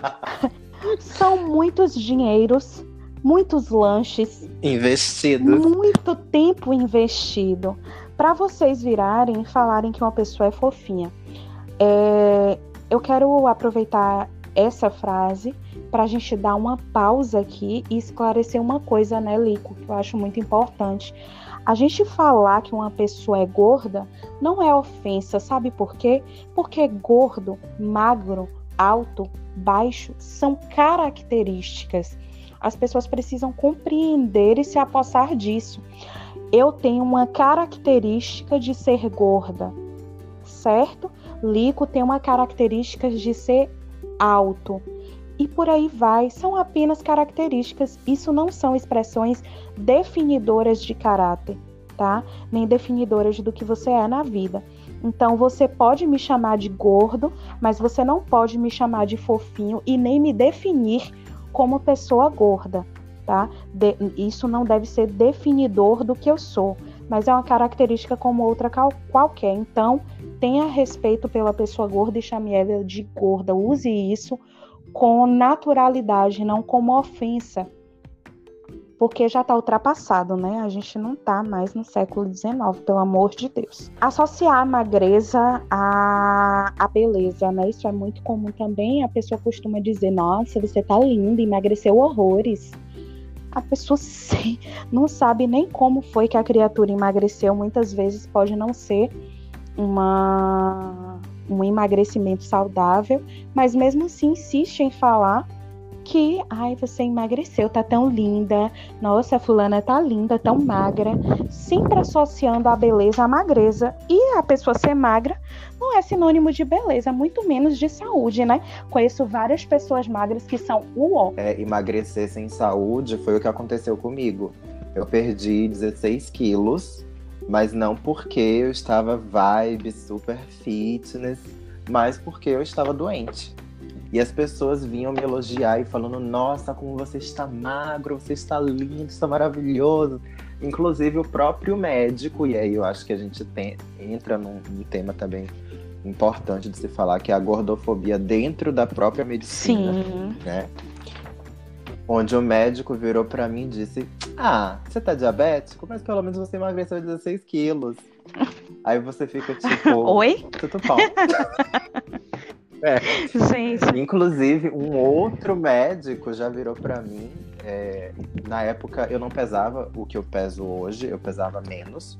são muitos dinheiros, muitos lanches. Investido. Muito tempo investido. Para vocês virarem e falarem que uma pessoa é fofinha. É, eu quero aproveitar essa frase para a gente dar uma pausa aqui e esclarecer uma coisa, né, Lico, que eu acho muito importante. A gente falar que uma pessoa é gorda não é ofensa, sabe por quê? Porque gordo, magro, alto, baixo são características. As pessoas precisam compreender e se apossar disso. Eu tenho uma característica de ser gorda, certo? Lico tem uma característica de ser alto. E por aí vai, são apenas características, isso não são expressões definidoras de caráter, tá? Nem definidoras do que você é na vida. Então você pode me chamar de gordo, mas você não pode me chamar de fofinho e nem me definir como pessoa gorda, tá? De, isso não deve ser definidor do que eu sou, mas é uma característica como outra qualquer. Então, tenha respeito pela pessoa gorda e chame ela de gorda. Use isso com naturalidade, não como ofensa, porque já está ultrapassado, né? A gente não está mais no século XIX, pelo amor de Deus. Associar a magreza à, à beleza, né? Isso é muito comum também. A pessoa costuma dizer: Nossa, você tá linda, emagreceu horrores. A pessoa sim, não sabe nem como foi que a criatura emagreceu. Muitas vezes pode não ser uma um emagrecimento saudável, mas mesmo assim insiste em falar que, ai, você emagreceu, tá tão linda, nossa, fulana tá linda, tão magra, sempre associando a beleza à magreza. E a pessoa ser magra não é sinônimo de beleza, muito menos de saúde, né? Conheço várias pessoas magras que são uó. É, emagrecer sem saúde foi o que aconteceu comigo. Eu perdi 16 quilos mas não porque eu estava vibe super fitness, mas porque eu estava doente. E as pessoas vinham me elogiar e falando: Nossa, como você está magro, você está lindo, está maravilhoso. Inclusive o próprio médico, e aí eu acho que a gente tem, entra num, num tema também importante de se falar, que é a gordofobia dentro da própria medicina. Sim. Né? Onde o médico virou para mim e disse: Ah, você tá diabético, mas pelo menos você emagreceu 16 quilos. Aí você fica tipo. Oi? Tudo bom. é. Gente. Inclusive, um outro médico já virou para mim. É, na época eu não pesava o que eu peso hoje, eu pesava menos.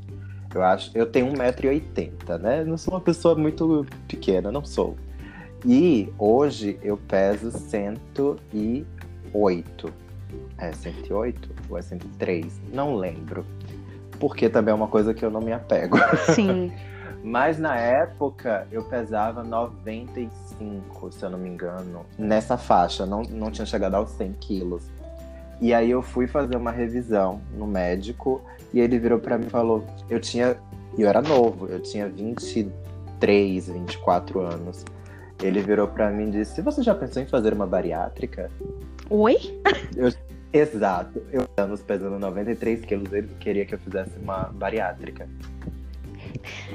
Eu acho, eu tenho 1,80m, né? Não sou uma pessoa muito pequena, não sou. E hoje eu peso 100 e 108. É 108 ou é 103? Não lembro. Porque também é uma coisa que eu não me apego. Sim. Mas na época eu pesava 95, se eu não me engano. Nessa faixa, não, não tinha chegado aos 100 quilos. E aí eu fui fazer uma revisão no médico e ele virou para mim e falou: eu tinha. Eu era novo, eu tinha 23, 24 anos. Ele virou para mim e disse: Você já pensou em fazer uma bariátrica? Oi? Eu, exato. Eu anos pesando 93 quilos, ele queria que eu fizesse uma bariátrica.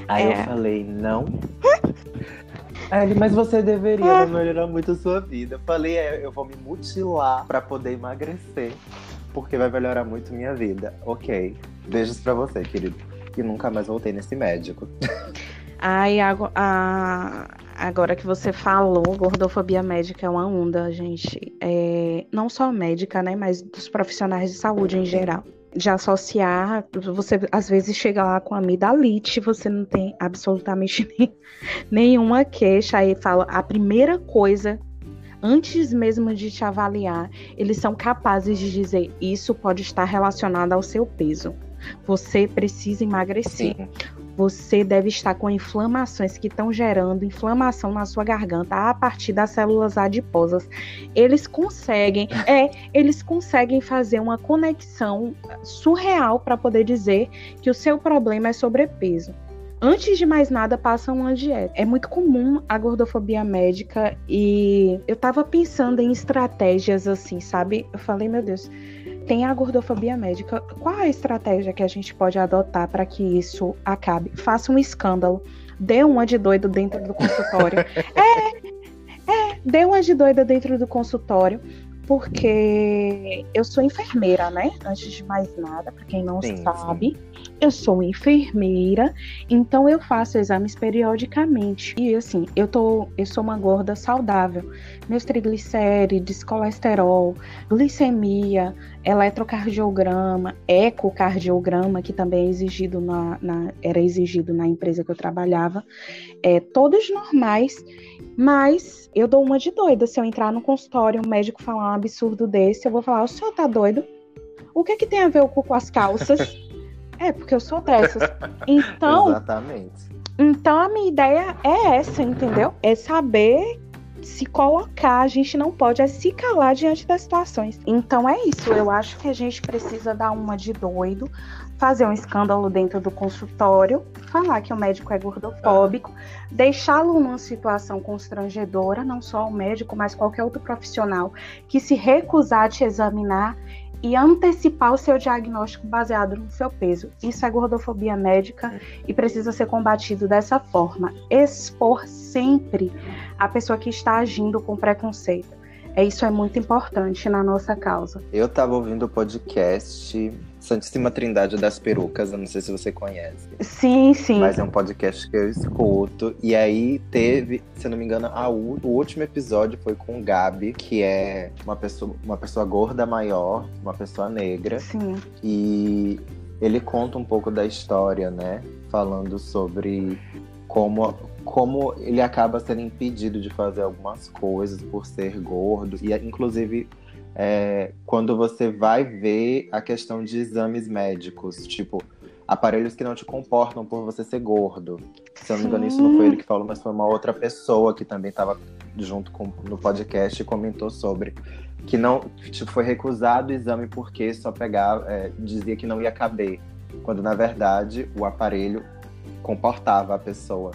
Aí é. eu falei, não. Aí ele, mas você deveria, vai melhorar muito a sua vida. Eu falei, é, eu vou me mutilar para poder emagrecer, porque vai melhorar muito minha vida. Ok. Beijos para você, querido. E nunca mais voltei nesse médico. Ai, a, a, agora que você falou, gordofobia médica é uma onda, gente. É, não só médica, né? Mas dos profissionais de saúde em geral. De associar, você às vezes chega lá com amidalite, você não tem absolutamente nem, nenhuma queixa. Aí fala, a primeira coisa antes mesmo de te avaliar, eles são capazes de dizer isso pode estar relacionado ao seu peso. Você precisa emagrecer. Sim você deve estar com inflamações que estão gerando inflamação na sua garganta a partir das células adiposas. Eles conseguem, é, eles conseguem fazer uma conexão surreal para poder dizer que o seu problema é sobrepeso. Antes de mais nada, passa uma dieta. É muito comum a gordofobia médica e eu tava pensando em estratégias assim, sabe? Eu falei, meu Deus, tem a gordofobia médica. Qual a estratégia que a gente pode adotar para que isso acabe? Faça um escândalo. Dê uma de doido dentro do consultório. é, é, dê uma de doida dentro do consultório porque eu sou enfermeira, né? Antes de mais nada, para quem não sim, sabe, sim. eu sou enfermeira, então eu faço exames periodicamente. E assim, eu tô, eu sou uma gorda saudável. Meus triglicérides, colesterol, glicemia, eletrocardiograma, ecocardiograma, que também é exigido na, na, era exigido na empresa que eu trabalhava, é, todos normais, mas eu dou uma de doida. Se eu entrar no consultório, um médico falar um absurdo desse, eu vou falar: o senhor tá doido? O que, que tem a ver o cu com as calças? é, porque eu sou dessas. Então. Exatamente. Então a minha ideia é essa, entendeu? É saber se colocar, a gente não pode é se calar diante das situações. Então é isso, eu acho que a gente precisa dar uma de doido, fazer um escândalo dentro do consultório, falar que o médico é gordofóbico, deixá-lo numa situação constrangedora, não só o médico, mas qualquer outro profissional que se recusar a te examinar e antecipar o seu diagnóstico baseado no seu peso. Isso é gordofobia médica e precisa ser combatido dessa forma. Expor sempre a pessoa que está agindo com preconceito. É, isso é muito importante na nossa causa. Eu estava ouvindo o podcast Santíssima Trindade das Perucas, eu não sei se você conhece. Sim, sim. Mas é um podcast que eu escuto. E aí teve, se eu não me engano, a, o último episódio foi com o Gabi, que é uma pessoa, uma pessoa gorda maior, uma pessoa negra. Sim. E ele conta um pouco da história, né? Falando sobre como, como ele acaba sendo impedido de fazer algumas coisas por ser gordo. E inclusive é, quando você vai ver a questão de exames médicos, tipo, aparelhos que não te comportam por você ser gordo. Se eu não me engano, isso não foi ele que falou, mas foi uma outra pessoa que também estava junto com, no podcast e comentou sobre que não tipo, foi recusado o exame porque só pegava, é, dizia que não ia caber, quando na verdade o aparelho comportava a pessoa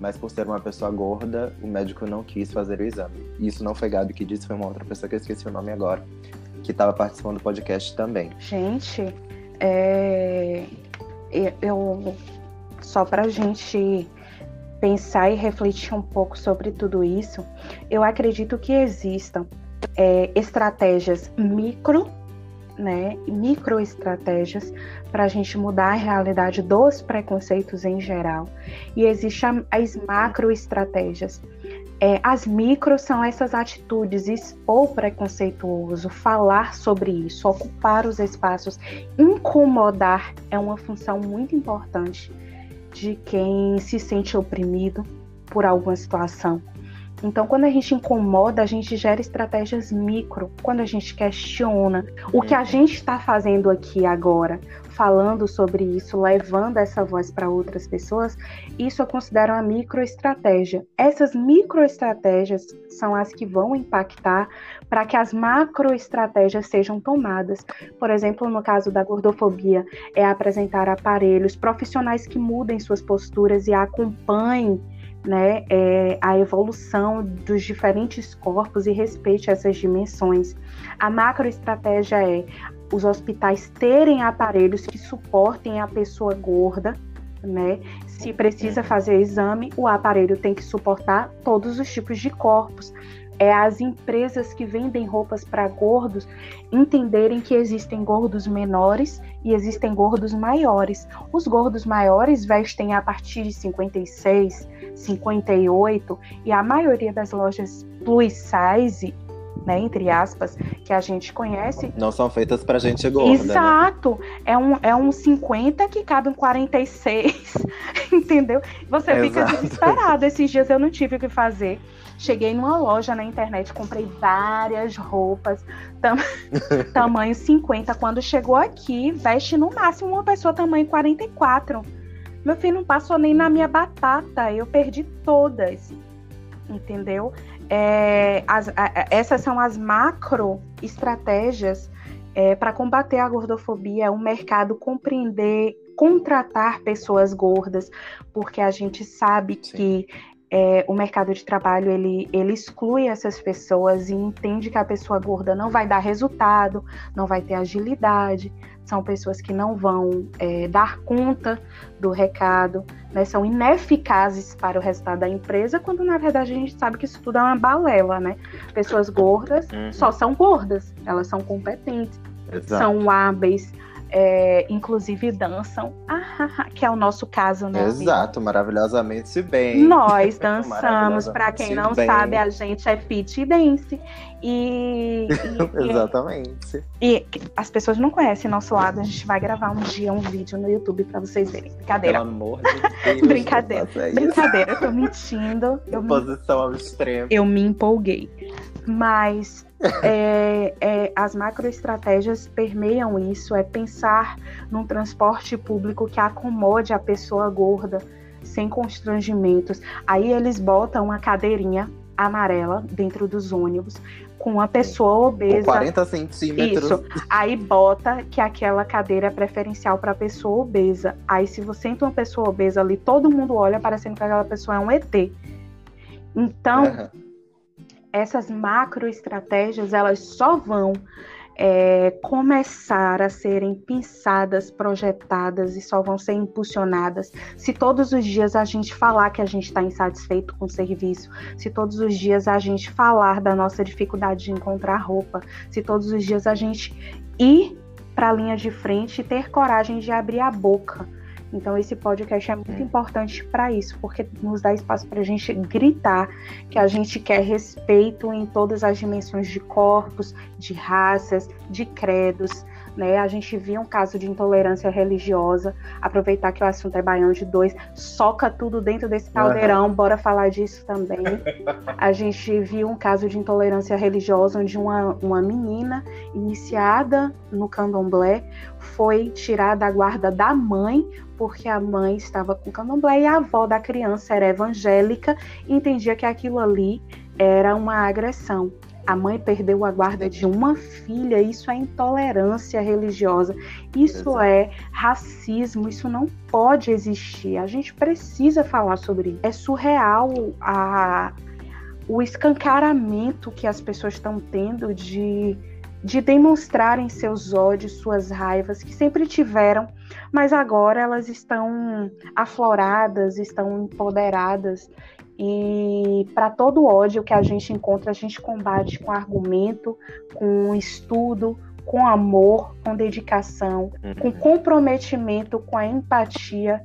mas por ser uma pessoa gorda, o médico não quis fazer o exame. Isso não foi Gabi que disse, foi uma outra pessoa que eu esqueci o nome agora, que estava participando do podcast também. Gente, é... eu só para gente pensar e refletir um pouco sobre tudo isso, eu acredito que existam é, estratégias micro né, microestratégias para a gente mudar a realidade dos preconceitos em geral. E existem as macroestratégias. É, as micros são essas atitudes, expor preconceituoso, falar sobre isso, ocupar os espaços, incomodar é uma função muito importante de quem se sente oprimido por alguma situação. Então, quando a gente incomoda, a gente gera estratégias micro. Quando a gente questiona o que a uhum. gente está fazendo aqui agora, falando sobre isso, levando essa voz para outras pessoas, isso eu considero uma microestratégia. Essas microestratégias são as que vão impactar para que as macroestratégias sejam tomadas. Por exemplo, no caso da gordofobia, é apresentar aparelhos profissionais que mudem suas posturas e acompanhem né, é, a evolução dos diferentes corpos e respeite essas dimensões. A macroestratégia é os hospitais terem aparelhos que suportem a pessoa gorda, né? Se precisa fazer exame, o aparelho tem que suportar todos os tipos de corpos é as empresas que vendem roupas para gordos entenderem que existem gordos menores e existem gordos maiores. Os gordos maiores vestem a partir de 56, 58 e a maioria das lojas plus size né, entre aspas, que a gente conhece. Não são feitas para gente gorda. Né? Exato. Né? É, um, é um 50 que cabe um 46, entendeu? Você fica desesperado. Esses dias eu não tive o que fazer. Cheguei numa loja na internet, comprei várias roupas, tam... tamanho 50. Quando chegou aqui, veste no máximo uma pessoa tamanho 44. Meu filho não passou nem na minha batata, eu perdi todas. Entendeu? É, as, a, essas são as macro estratégias é, para combater a gordofobia, o mercado compreender, contratar pessoas gordas, porque a gente sabe Sim. que é, o mercado de trabalho ele, ele exclui essas pessoas e entende que a pessoa gorda não vai dar resultado, não vai ter agilidade, são pessoas que não vão é, dar conta do recado, né, são ineficazes para o resultado da empresa, quando na verdade a gente sabe que isso tudo é uma balela, né? Pessoas gordas uhum. só são gordas, elas são competentes, Exato. são hábeis, é, inclusive dançam, ah, que é o nosso caso, né? Exato, maravilhosamente se bem. Nós dançamos, para quem não bem. sabe, a gente é fit dance. E, e Exatamente. E, e, as pessoas não conhecem nosso lado, a gente vai gravar um dia um vídeo no YouTube para vocês verem. Brincadeira. Pelo amor de Deus. Brincadeira. Brincadeira, eu tô mentindo. Eu Posição ao extremo. Eu me empolguei. Mas é, é, as macroestratégias permeiam isso, é pensar num transporte público que acomode a pessoa gorda, sem constrangimentos. Aí eles botam uma cadeirinha amarela dentro dos ônibus com uma pessoa obesa. Com 40 centímetros. Isso. Aí bota que aquela cadeira é preferencial para pessoa obesa. Aí se você entra uma pessoa obesa ali, todo mundo olha parecendo que aquela pessoa é um ET. Então, uhum essas macroestratégias elas só vão é, começar a serem pensadas, projetadas e só vão ser impulsionadas se todos os dias a gente falar que a gente está insatisfeito com o serviço, se todos os dias a gente falar da nossa dificuldade de encontrar roupa, se todos os dias a gente ir para a linha de frente e ter coragem de abrir a boca então, esse podcast é muito é. importante para isso, porque nos dá espaço para a gente gritar que a gente quer respeito em todas as dimensões de corpos, de raças, de credos, né? A gente viu um caso de intolerância religiosa, aproveitar que o assunto é baiano de dois, soca tudo dentro desse caldeirão, uhum. bora falar disso também. A gente viu um caso de intolerância religiosa onde uma, uma menina iniciada no candomblé foi tirada da guarda da mãe porque a mãe estava com candomblé e a avó da criança era evangélica e entendia que aquilo ali era uma agressão a mãe perdeu a guarda de uma filha, isso é intolerância religiosa, isso é racismo, isso não pode existir. A gente precisa falar sobre isso. É surreal a, o escancaramento que as pessoas estão tendo de, de demonstrarem seus ódios, suas raivas, que sempre tiveram, mas agora elas estão afloradas, estão empoderadas e para todo ódio que a gente encontra, a gente combate com argumento, com estudo, com amor, com dedicação, com uhum. comprometimento, com a empatia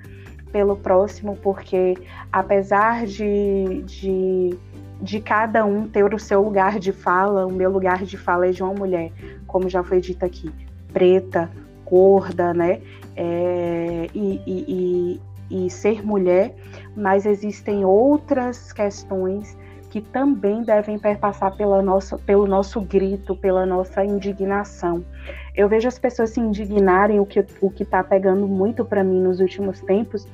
pelo próximo, porque apesar de, de, de cada um ter o seu lugar de fala, o meu lugar de fala é de uma mulher, como já foi dito aqui, preta, gorda, né? É, e, e, e ser mulher, mas existem outras questões que também devem perpassar pela nossa, pelo nosso grito, pela nossa indignação. Eu vejo as pessoas se indignarem, o que o está pegando muito para mim nos últimos tempos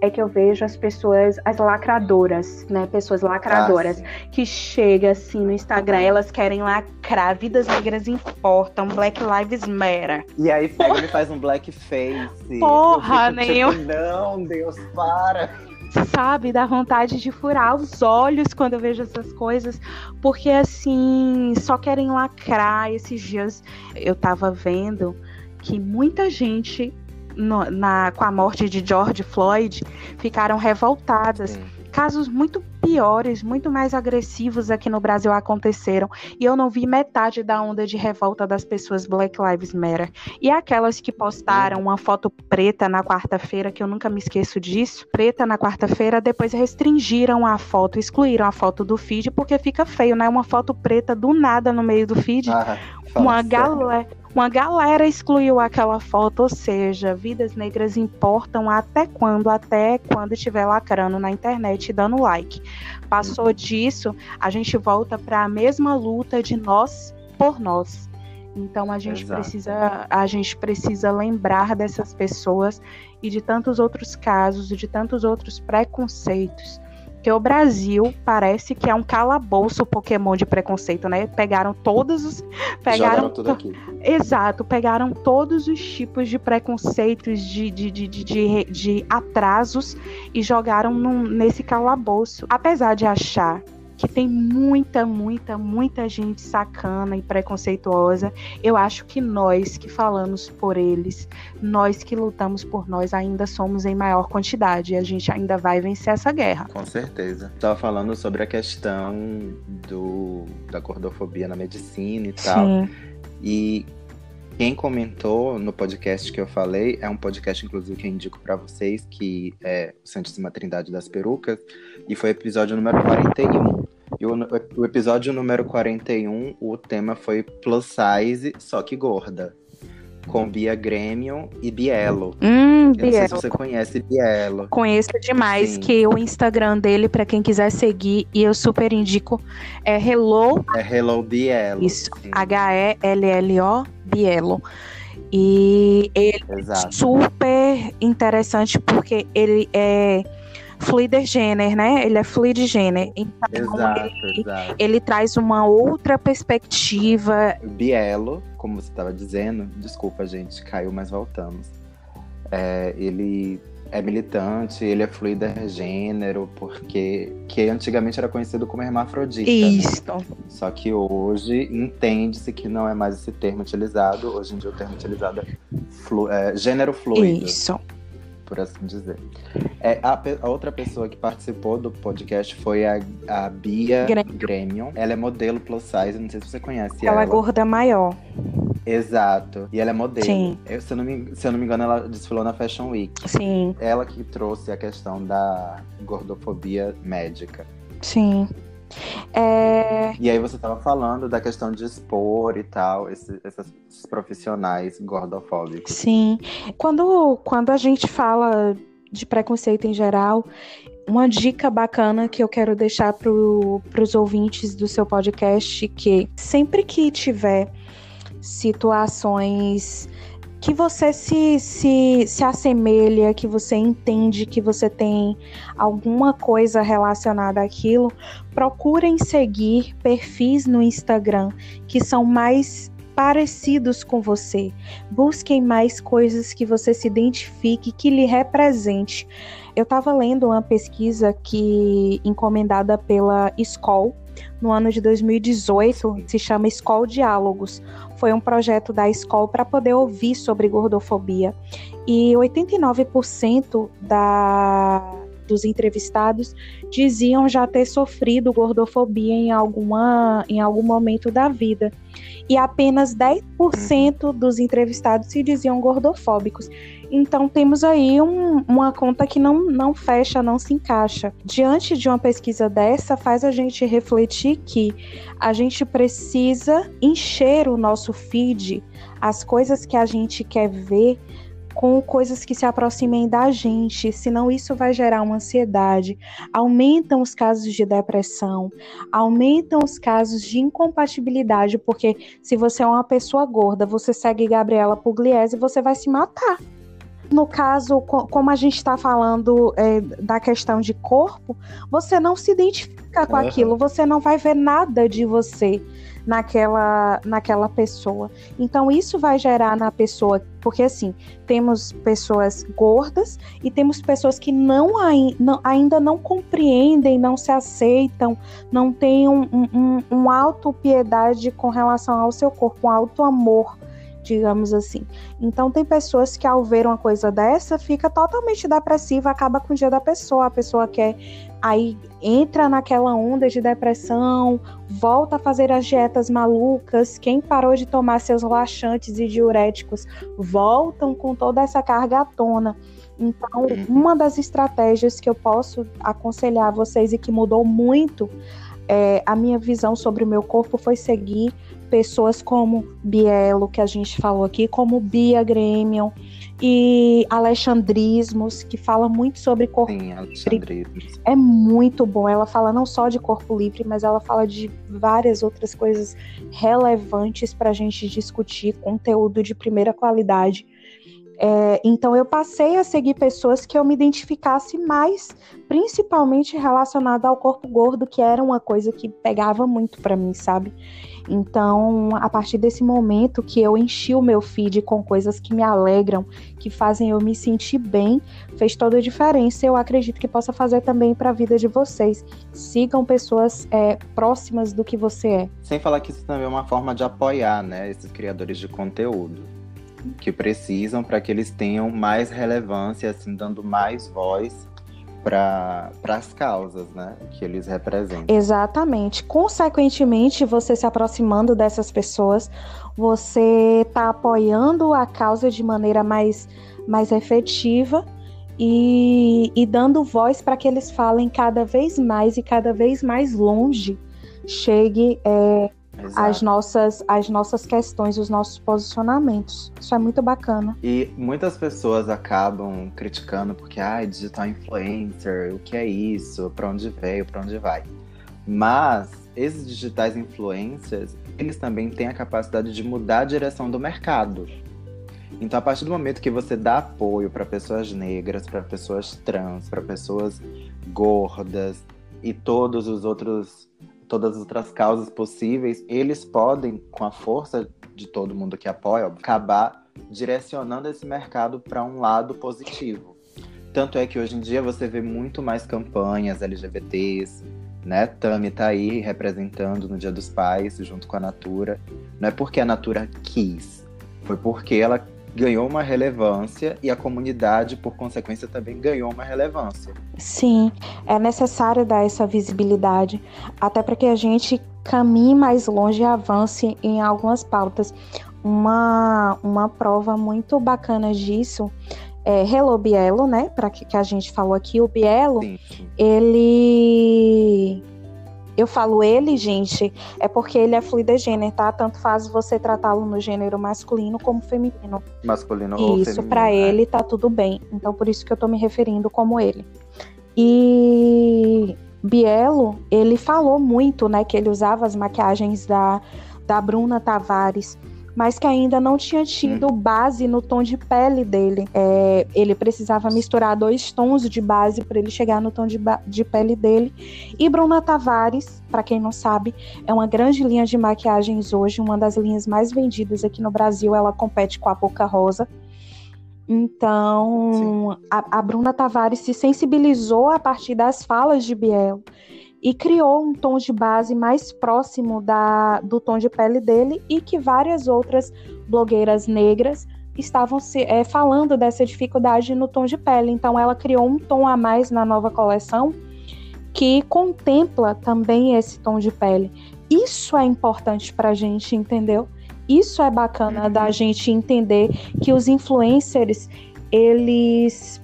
é que eu vejo as pessoas, as lacradoras, né? Pessoas lacradoras, ah, que chegam assim no Instagram, elas querem lacrar, vidas negras importam, Black Lives Matter. E aí pega e faz um blackface. Porra, nem tipo, eu. Não, Deus, para sabe, dá vontade de furar os olhos quando eu vejo essas coisas, porque assim, só querem lacrar. Esses dias eu tava vendo que muita gente no, na, com a morte de George Floyd ficaram revoltadas. Sim. Casos muito piores, muito mais agressivos aqui no Brasil aconteceram e eu não vi metade da onda de revolta das pessoas Black Lives Matter. E aquelas que postaram uma foto preta na quarta-feira, que eu nunca me esqueço disso, preta na quarta-feira, depois restringiram a foto, excluíram a foto do feed porque fica feio, né? Uma foto preta do nada no meio do feed. Ah, uma galera uma galera excluiu aquela foto, ou seja, vidas negras importam até quando? Até quando estiver lacrando na internet e dando like. Passou disso, a gente volta para a mesma luta de nós por nós. Então a gente Exato. precisa a gente precisa lembrar dessas pessoas e de tantos outros casos e de tantos outros preconceitos. Que o Brasil parece que é um calabouço Pokémon de preconceito, né? Pegaram todos os pegaram Jogaram tudo aqui. Exato, pegaram todos os tipos de preconceitos, de, de, de, de, de, de atrasos e jogaram num- nesse calabouço. Apesar de achar que tem muita, muita, muita gente sacana e preconceituosa, eu acho que nós que falamos por eles, nós que lutamos por nós, ainda somos em maior quantidade e a gente ainda vai vencer essa guerra. Com certeza. Tava falando sobre a questão do, da gordofobia na medicina e tal. Sim, E quem comentou no podcast que eu falei, é um podcast, inclusive, que eu indico pra vocês, que é o Santíssima Trindade das Perucas, e foi o episódio número 41. E o, o episódio número 41, o tema foi plus size, só que gorda. Com Bia Grêmio e Bielo. Hum, Eu não sei se você conhece Bielo. Conheço demais Sim. que o Instagram dele, pra quem quiser seguir, e eu super indico, é Hello É Hello Bielo. Isso, H-E-L-L-O, Bielo. E ele é Exato. super interessante porque ele é fluider gênero, né? Ele é fluid gênero. Então, Exato, ele, exato. ele traz uma outra perspectiva. Bielo, como você estava dizendo, desculpa, gente, caiu, mas voltamos. É, ele é militante, ele é fluider gênero, porque que antigamente era conhecido como hermafrodita. né? Isto. Só que hoje entende-se que não é mais esse termo utilizado. Hoje em dia o termo utilizado é, flu- é gênero fluido, Isso. Por assim dizer. É, a, a outra pessoa que participou do podcast foi a, a Bia Grêmio. Grêmio. Ela é modelo plus size, não sei se você conhece Ela ela. é gorda maior. Exato. E ela é modelo. Sim. Eu, se, eu não me, se eu não me engano, ela desfilou na Fashion Week. Sim, Ela que trouxe a questão da gordofobia médica. sim. É, E aí você tava falando da questão de expor e tal, esse- esses, esses profissionais gordofóbicos. Sim. Quando, quando a gente fala de preconceito em geral, uma dica bacana que eu quero deixar para os ouvintes do seu podcast, que sempre que tiver situações que você se, se, se assemelha, que você entende que você tem alguma coisa relacionada àquilo, procurem seguir perfis no Instagram que são mais parecidos com você. Busquem mais coisas que você se identifique, que lhe represente. Eu estava lendo uma pesquisa que encomendada pela Skoll no ano de 2018, se chama Skoll Diálogos. Foi um projeto da Skoll para poder ouvir sobre gordofobia. E 89% da dos entrevistados diziam já ter sofrido gordofobia em alguma em algum momento da vida e apenas 10% dos entrevistados se diziam gordofóbicos. Então temos aí um- uma conta que não, não fecha, não se encaixa. Diante de uma pesquisa dessa, faz a gente refletir que a gente precisa encher o nosso feed, as coisas que a gente quer ver, com coisas que se aproximem da gente, senão isso vai gerar uma ansiedade, aumentam os casos de depressão, aumentam os casos de incompatibilidade, porque se você é uma pessoa gorda, você segue Gabriela Pugliese, você vai se matar. No caso, co- como a gente está falando é, da questão de corpo, você não se identifica com Aham. aquilo, você não vai ver nada de você naquela, naquela pessoa. Então, isso vai gerar na pessoa, porque assim, temos pessoas gordas e temos pessoas que não, ai- não- ainda não compreendem, não se aceitam, não têm um, um, um, um auto-piedade com relação ao seu corpo, um auto-amor, digamos assim. Então, tem pessoas que, ao ver uma coisa dessa, fica totalmente depressiva, acaba com o dia da pessoa. A pessoa quer. Aí entra naquela onda de depressão, volta a fazer as dietas malucas. Quem parou de tomar seus laxantes e diuréticos voltam com toda essa carga à tona. Então, uma das estratégias que eu posso aconselhar a vocês e que mudou muito é, a minha visão sobre o meu corpo foi seguir pessoas como Bielo, que a gente falou aqui, como Bia Grêmio e Alexandrismos, que fala muito sobre corpo Sim, Alexandrismos. É muito bom. Ela fala não só de corpo livre, mas ela fala de várias outras coisas relevantes para a gente discutir, conteúdo de primeira qualidade. É, então eu passei a seguir pessoas que eu me identificasse mais, principalmente relacionada ao corpo gordo, que era uma coisa que pegava muito para mim, sabe? Então, a partir desse momento que eu enchi o meu feed com coisas que me alegram, que fazem eu me sentir bem, fez toda a diferença. Eu acredito que possa fazer também para a vida de vocês. Sigam pessoas é, próximas do que você é. Sem falar que isso também é uma forma de apoiar, né, esses criadores de conteúdo que precisam para que eles tenham mais relevância, assim, dando mais voz para as causas né, que eles representam. Exatamente. Consequentemente, você se aproximando dessas pessoas, você está apoiando a causa de maneira mais, mais efetiva e, e dando voz para que eles falem cada vez mais e cada vez mais longe chegue é, as nossas, as nossas questões, os nossos posicionamentos. Isso é muito bacana. E muitas pessoas acabam criticando porque, ah, digital influencer, o que é isso? Para onde veio? Para onde vai? Mas esses digitais influencers, eles também têm a capacidade de mudar a direção do mercado. Então, a partir do momento que você dá apoio para pessoas negras, para pessoas trans, para pessoas gordas e todos os outros todas as outras causas possíveis, eles podem, com a força de todo mundo que apoia, acabar direcionando esse mercado para um lado positivo. Tanto é que hoje em dia você vê muito mais campanhas LGBTs, né? Tami tá aí representando no Dia dos Pais, junto com a Natura. Não é porque a Natura quis, foi porque ela ganhou uma relevância e a comunidade, por consequência, também ganhou uma relevância. Sim, é necessário dar essa visibilidade, até para que a gente caminhe mais longe e avance em algumas pautas. Uma, uma prova muito bacana disso é Hello Bielo, né? Para que, que a gente falou aqui, o Bielo, sim, sim. ele eu falo ele, gente, é porque ele é fluidegênero, tá? Tanto faz você tratá-lo no gênero masculino como feminino. Masculino isso, ou. Isso, pra né? ele tá tudo bem. Então, por isso que eu tô me referindo como ele. E Bielo, ele falou muito, né, que ele usava as maquiagens da, da Bruna Tavares mas que ainda não tinha tido hum. base no tom de pele dele. É, ele precisava misturar dois tons de base para ele chegar no tom de, de pele dele. E Bruna Tavares, para quem não sabe, é uma grande linha de maquiagens hoje, uma das linhas mais vendidas aqui no Brasil. Ela compete com a Boca Rosa. Então, a, a, Bruna Tavares se sensibilizou a partir das falas de Biel e criou um tom de base mais próximo da, do tom de pele dele e que várias outras blogueiras negras estavam se, é, falando dessa dificuldade no tom de pele. Então ela criou um tom a mais na nova coleção que contempla também esse tom de pele. Isso é importante para a gente, entendeu? Isso é bacana da uhum. gente entender que os influencers eles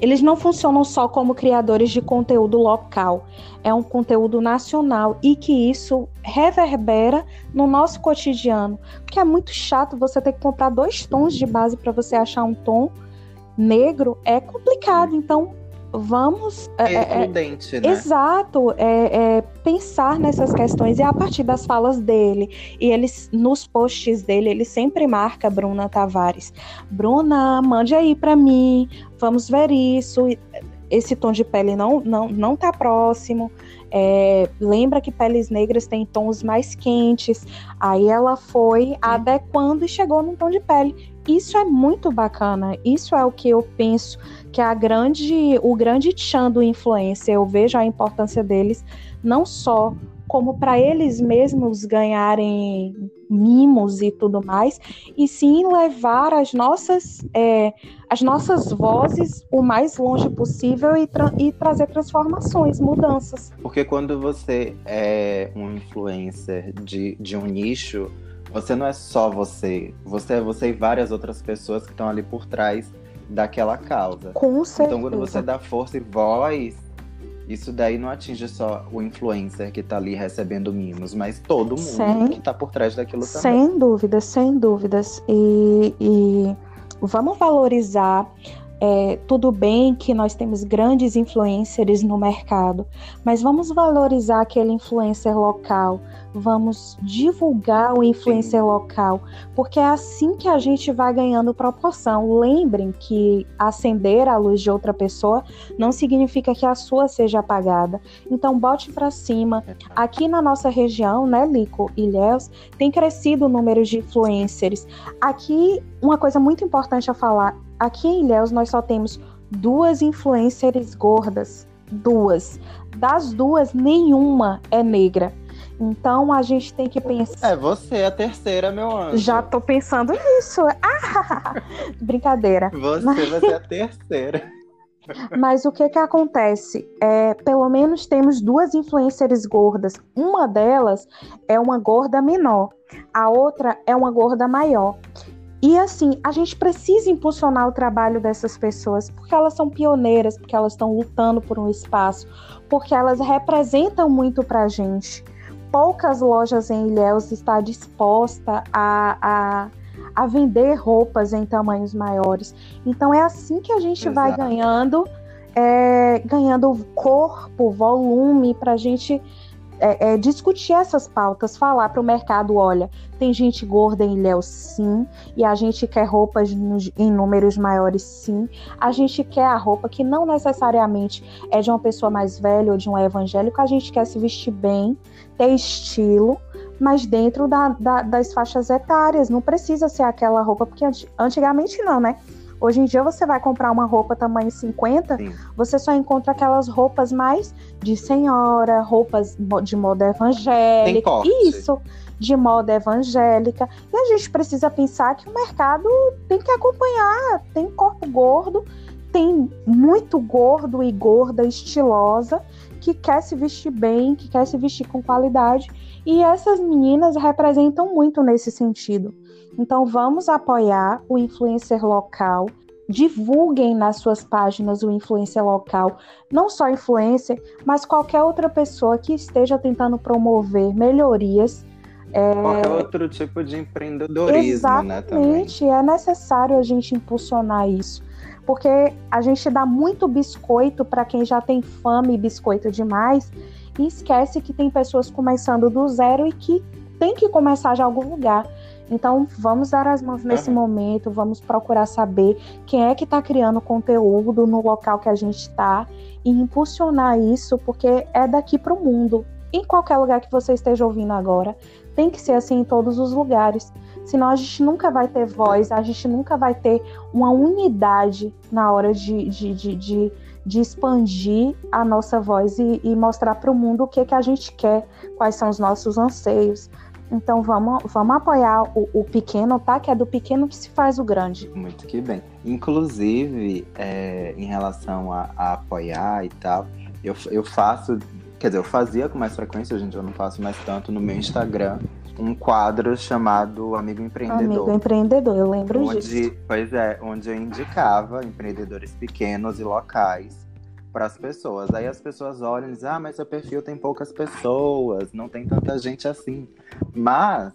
eles não funcionam só como criadores de conteúdo local, é um conteúdo nacional e que isso reverbera no nosso cotidiano. Porque é muito chato você ter que comprar dois tons de base para você achar um tom negro, é complicado. Então, vamos. É, é, é prudente, né? Exato, é, é, pensar nessas questões e a partir das falas dele. E eles, nos posts dele, ele sempre marca Bruna Tavares. Bruna, mande aí para mim, vamos ver isso. Esse tom de pele não, não, não tá próximo. É, lembra que peles negras têm tons mais quentes. Aí ela foi adequando e chegou num tom de pele. Isso é muito bacana. Isso é o que eu penso que a grande, o grande tchan do influencer, eu vejo a importância deles não só como para eles mesmos ganharem mimos e tudo mais, e sim levar as nossas, é, as nossas vozes o mais longe possível e, tra e trazer transformações, mudanças. Porque quando você é um influencer de, de um nicho, você não é só você, você é você e várias outras pessoas que estão ali por trás daquela causa. Com certeza. Então, quando você dá força e voz, isso daí não atinge só o influencer que tá ali recebendo mimos, mas todo mundo Sem- que tá por trás daquilo também. Sem dúvidas, sem dúvidas. E, e vamos valorizar. É, tudo bem que nós temos grandes influencers no mercado, mas vamos valorizar aquele influencer local, vamos divulgar o influencer local, porque é assim que a gente vai ganhando proporção. Lembrem que acender a luz de outra pessoa não significa que a sua seja apagada. Então bote para cima. Aqui na nossa região, né, Lico e Ilhéus, tem crescido o número de influencers. Aqui, uma coisa muito importante a falar: aqui em Ilhéus nós só temos duas influencers gordas. Duas. Das duas, nenhuma é negra. Então a gente tem que pensar. É você, a terceira, meu anjo. Já tô pensando nisso. Ah, brincadeira. Você vai ser a terceira. Mas o que que acontece? É, pelo menos temos duas influencers gordas. Uma delas é uma gorda menor, a outra é uma gorda maior. E assim, a gente precisa impulsionar o trabalho dessas pessoas, porque elas são pioneiras, porque elas estão lutando por um espaço, porque elas representam muito pra gente. Poucas lojas em Ilhéus estão dispostas a, a, a vender roupas em tamanhos maiores. Então é assim que a gente vai Exato. ganhando, é, ganhando corpo, volume, para a gente é, é, discutir essas pautas, falar para o mercado, olha, tem gente gorda em Ilhéus, sim, e a gente quer roupas em números maiores, sim. A gente quer a roupa que não necessariamente é de uma pessoa mais velha ou de um evangélico, a gente quer se vestir bem, ter estilo, mas dentro da- da- das faixas etárias. Não precisa ser aquela roupa, porque anti- antigamente não, né? Hoje em dia você vai comprar uma roupa tamanho 50, Sim. você só encontra aquelas roupas mais de senhora, roupas de moda evangélica. Isso, de moda evangélica. E a gente precisa pensar que o mercado tem que acompanhar. Tem corpo gordo, tem muito gordo e gorda estilosa que quer se vestir bem, que quer se vestir com qualidade. E essas meninas representam muito nesse sentido. Então vamos apoiar o influencer local. Divulguem nas suas páginas o influencer local, não só influencer, mas qualquer outra pessoa que esteja tentando promover melhorias. É, Qualquer outro tipo de empreendedorismo, né? Exatamente, é necessário a gente impulsionar isso. Porque a gente dá muito biscoito para quem já tem fama e biscoito demais e esquece que tem pessoas começando do zero e que tem que começar de algum lugar. Então, vamos dar as mãos nesse Uhum. momento, vamos procurar saber quem é que está criando conteúdo no local que a gente está e impulsionar isso, porque é daqui para o mundo. Em qualquer lugar que você esteja ouvindo agora, tem que ser assim em todos os lugares. Senão a gente nunca vai ter voz, a gente nunca vai ter uma unidade na hora de, de, de, de, de expandir a nossa voz e, e mostrar para o mundo o que, que a gente quer, quais são os nossos anseios. Então vamos, vamos apoiar o, o pequeno, tá? Que é do pequeno que se faz o grande. Muito que bem. Inclusive, é, em relação a, a apoiar e tal, eu, eu faço, quer dizer, eu fazia com mais frequência, hoje em dia eu não faço mais tanto, no meu Instagram, um quadro chamado Amigo Empreendedor. Amigo empreendedor, eu lembro onde, disso. pois é, onde eu indicava empreendedores pequenos e locais para as pessoas. Aí as pessoas olham e dizem: Ah, mas seu perfil tem poucas pessoas, não tem tanta gente assim. Mas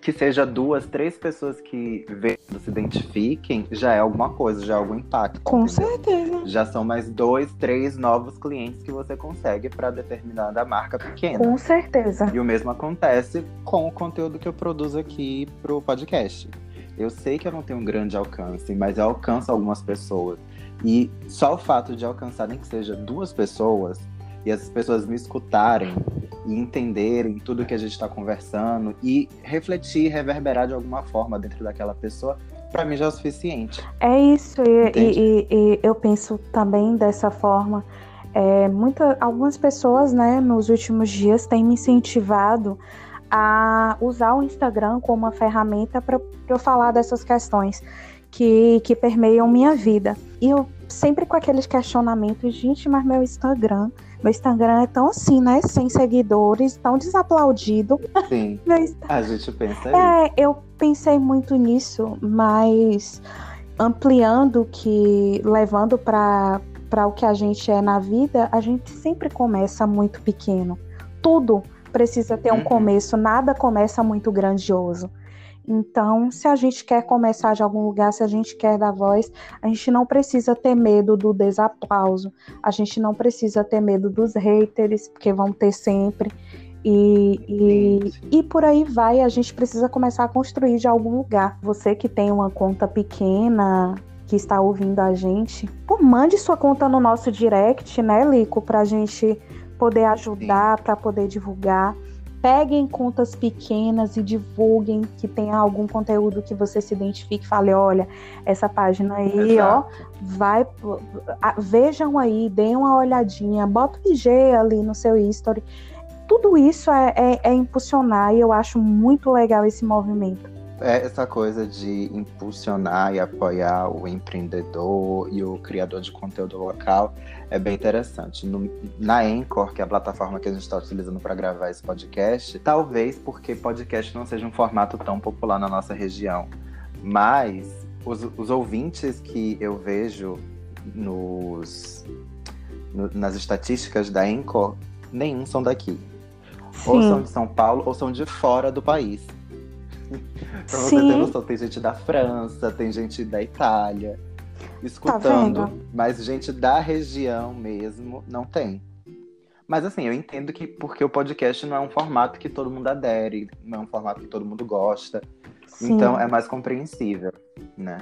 que seja duas, três pessoas que vendo, se identifiquem, já é alguma coisa, já é algum impacto. Com entendeu? certeza. Já são mais dois, três novos clientes que você consegue para determinada marca pequena. Com certeza. E o mesmo acontece com o conteúdo que eu produzo aqui pro podcast. Eu sei que eu não tenho um grande alcance, mas eu alcanço algumas pessoas. E só o fato de alcançar nem que seja duas pessoas e essas pessoas me escutarem e entenderem tudo que a gente está conversando e refletir, reverberar de alguma forma dentro daquela pessoa, para mim já é o suficiente. É isso, e, e- e eu penso também dessa forma. É, muita, algumas pessoas, né, nos últimos dias têm me incentivado a usar o Instagram como uma ferramenta para eu falar dessas questões que, que permeiam minha vida. E eu sempre com aqueles questionamentos, gente, mas meu Instagram, meu Instagram é tão assim, né, sem seguidores, tão desaplaudido. Sim, a gente pensa isso. é, eu pensei muito nisso, mas ampliando que levando para para o que a gente é na vida, a gente sempre começa muito pequeno. Tudo precisa ter um uhum. começo, nada começa muito grandioso. Então, se a gente quer começar de algum lugar, se a gente quer dar voz, a gente não precisa ter medo do desaplauso, a gente não precisa ter medo dos haters, porque vão ter sempre. E, e, e, por aí vai, a gente precisa começar a construir de algum lugar. Você que tem uma conta pequena, que está ouvindo a gente, pô, mande sua conta no nosso direct, né, Lico, para a gente poder ajudar, para poder divulgar. Peguem contas pequenas e divulguem que tenha algum conteúdo que você se identifique. Fale, olha, essa página aí, Exato. ó, vai. Vejam aí, deem uma olhadinha, bota o IG ali no seu history tudo isso é, é, é impulsionar e eu acho muito legal esse movimento. É essa coisa de impulsionar e apoiar o empreendedor e o criador de conteúdo local é bem interessante. No, na Anchor, que é a plataforma que a gente está utilizando para gravar esse podcast, talvez porque podcast não seja um formato tão popular na nossa região, mas os, os ouvintes que eu vejo nos, no, nas estatísticas da Anchor, nenhum são daqui. Sim. Ou são de São Paulo ou são de fora do país. Pra você Sim. ter noção, tem gente da França, tem gente da Itália escutando, tá mas gente da região mesmo não tem. Mas assim, eu entendo que porque o podcast não é um formato que todo mundo adere, não é um formato que todo mundo gosta. Sim. Então é mais compreensível, né?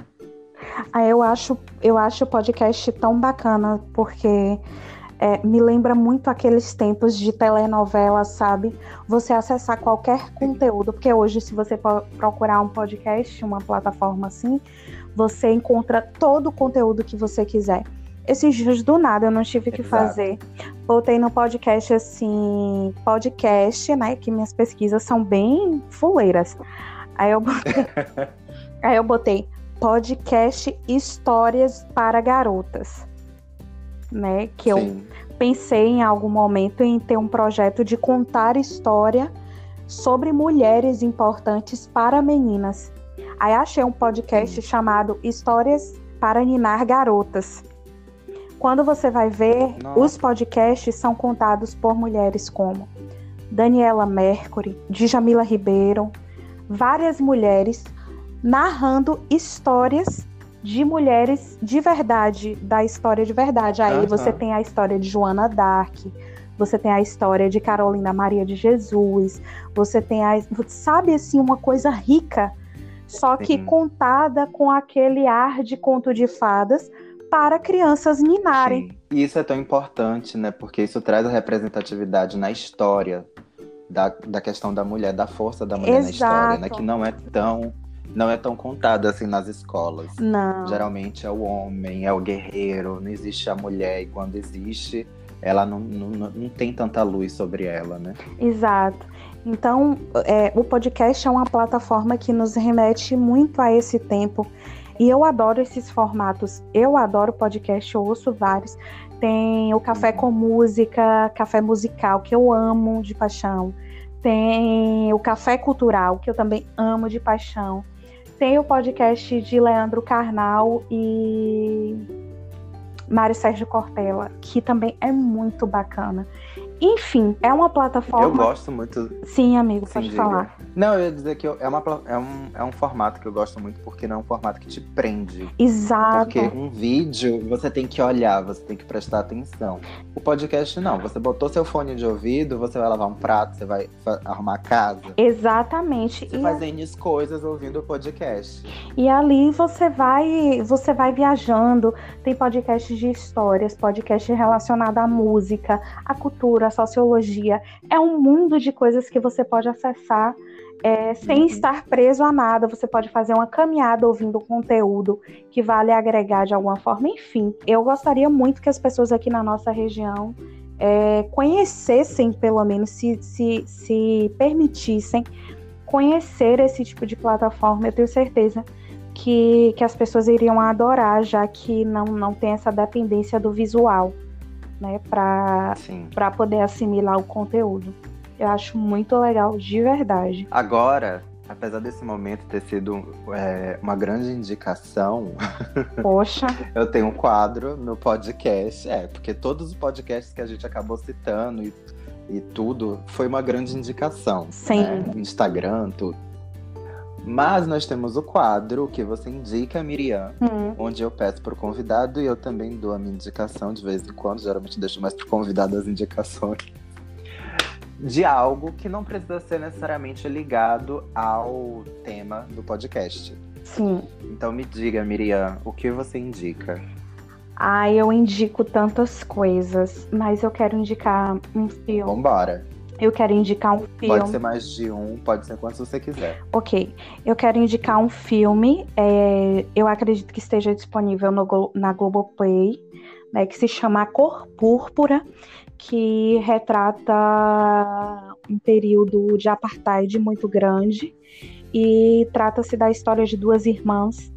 Ah, eu acho, eu acho o podcast tão bacana, porque é, me lembra muito aqueles tempos de telenovela, sabe? Você acessar qualquer conteúdo, porque hoje, se você procurar um podcast, uma plataforma assim, você encontra todo o conteúdo que você quiser. Esses dias do nada eu não tive que fazer. Botei no podcast assim, podcast, né? Que minhas pesquisas são bem fuleiras. Aí eu botei, aí eu botei podcast histórias para garotas né? Que Sim. eu pensei em algum momento em ter um projeto de contar história sobre mulheres importantes para meninas. Aí achei um podcast chamado Histórias para Ninar Garotas. Quando você vai ver, Nossa. os podcasts são contados por mulheres como Daniela Mercury, Djamila Ribeiro, várias mulheres narrando histórias de mulheres de verdade, da história de verdade. Aí uhum. você tem a história de Joana Dark, você tem a história de Carolina Maria de Jesus, você tem a. Sabe assim, uma coisa rica, só que Sim. contada com aquele ar de conto de fadas para crianças ninarem. Sim. E isso é tão importante, né? Porque isso traz a representatividade na história da, da questão da mulher, da força da mulher Exato. na história, né? Que não é tão não é tão contada assim nas escolas. Não. Geralmente é o homem, é o guerreiro, não existe a mulher, e quando existe, ela não, não, não tem tanta luz sobre ela, né? Exato. Então, é, o podcast é uma plataforma que nos remete muito a esse tempo. E eu adoro esses formatos. Eu adoro podcast, eu ouço vários. Tem o Café com Música, Café Musical, que eu amo de paixão. Tem o Café Cultural, que eu também amo de paixão. Tem o podcast de Leandro Carnal e Mário Sérgio Cortella, que também é muito bacana. Enfim, é uma plataforma. Eu gosto muito. Sim, amigo, Sim, pode diga. falar. Não, eu ia dizer que é, uma, é, um, é um formato que eu gosto muito porque não é um formato que te prende. Exato. Porque um vídeo você tem que olhar, você tem que prestar atenção. O podcast não. Você botou seu fone de ouvido, você vai lavar um prato, você vai arrumar a casa. Exatamente. Você e faz N coisas ouvindo o podcast. E ali você vai, você vai viajando. Tem podcasts de histórias, podcast relacionado à música, à cultura sociologia. É um mundo de coisas que você pode acessar é, sem estar preso a nada. Você pode fazer uma caminhada ouvindo conteúdo que vale agregar de alguma forma. Enfim, eu gostaria muito que as pessoas aqui na nossa região é, conhecessem, pelo menos, se, se, se permitissem conhecer esse tipo de plataforma. Eu tenho certeza que, que as pessoas iriam adorar, já que não, não tem essa dependência do visual né, para poder assimilar o conteúdo. Eu acho muito legal, de verdade. Agora, apesar desse momento ter sido é, uma grande indicação, Poxa, eu tenho um quadro no podcast. É, porque todos os podcasts que a gente acabou citando e, e tudo foi uma grande indicação. Sim. né? Instagram, tudo. Mas nós temos o quadro que você indica, Miriam, hum, onde eu peço pro convidado e eu também dou a minha indicação de vez em quando. Geralmente deixo mais pro convidado as indicações. De algo que não precisa ser necessariamente ligado ao tema do podcast. sim. Então me diga, Miriam, o que você indica? Ah, eu indico tantas coisas, mas eu quero indicar um filme. Vambora. Eu quero indicar um filme. Pode ser mais de um, pode ser quantos você quiser. Ok, eu quero indicar um filme. é, eu acredito que esteja disponível no, na Globoplay, né, que se chama Cor Púrpura, que retrata um período de apartheid muito grande e trata-se da história de duas irmãs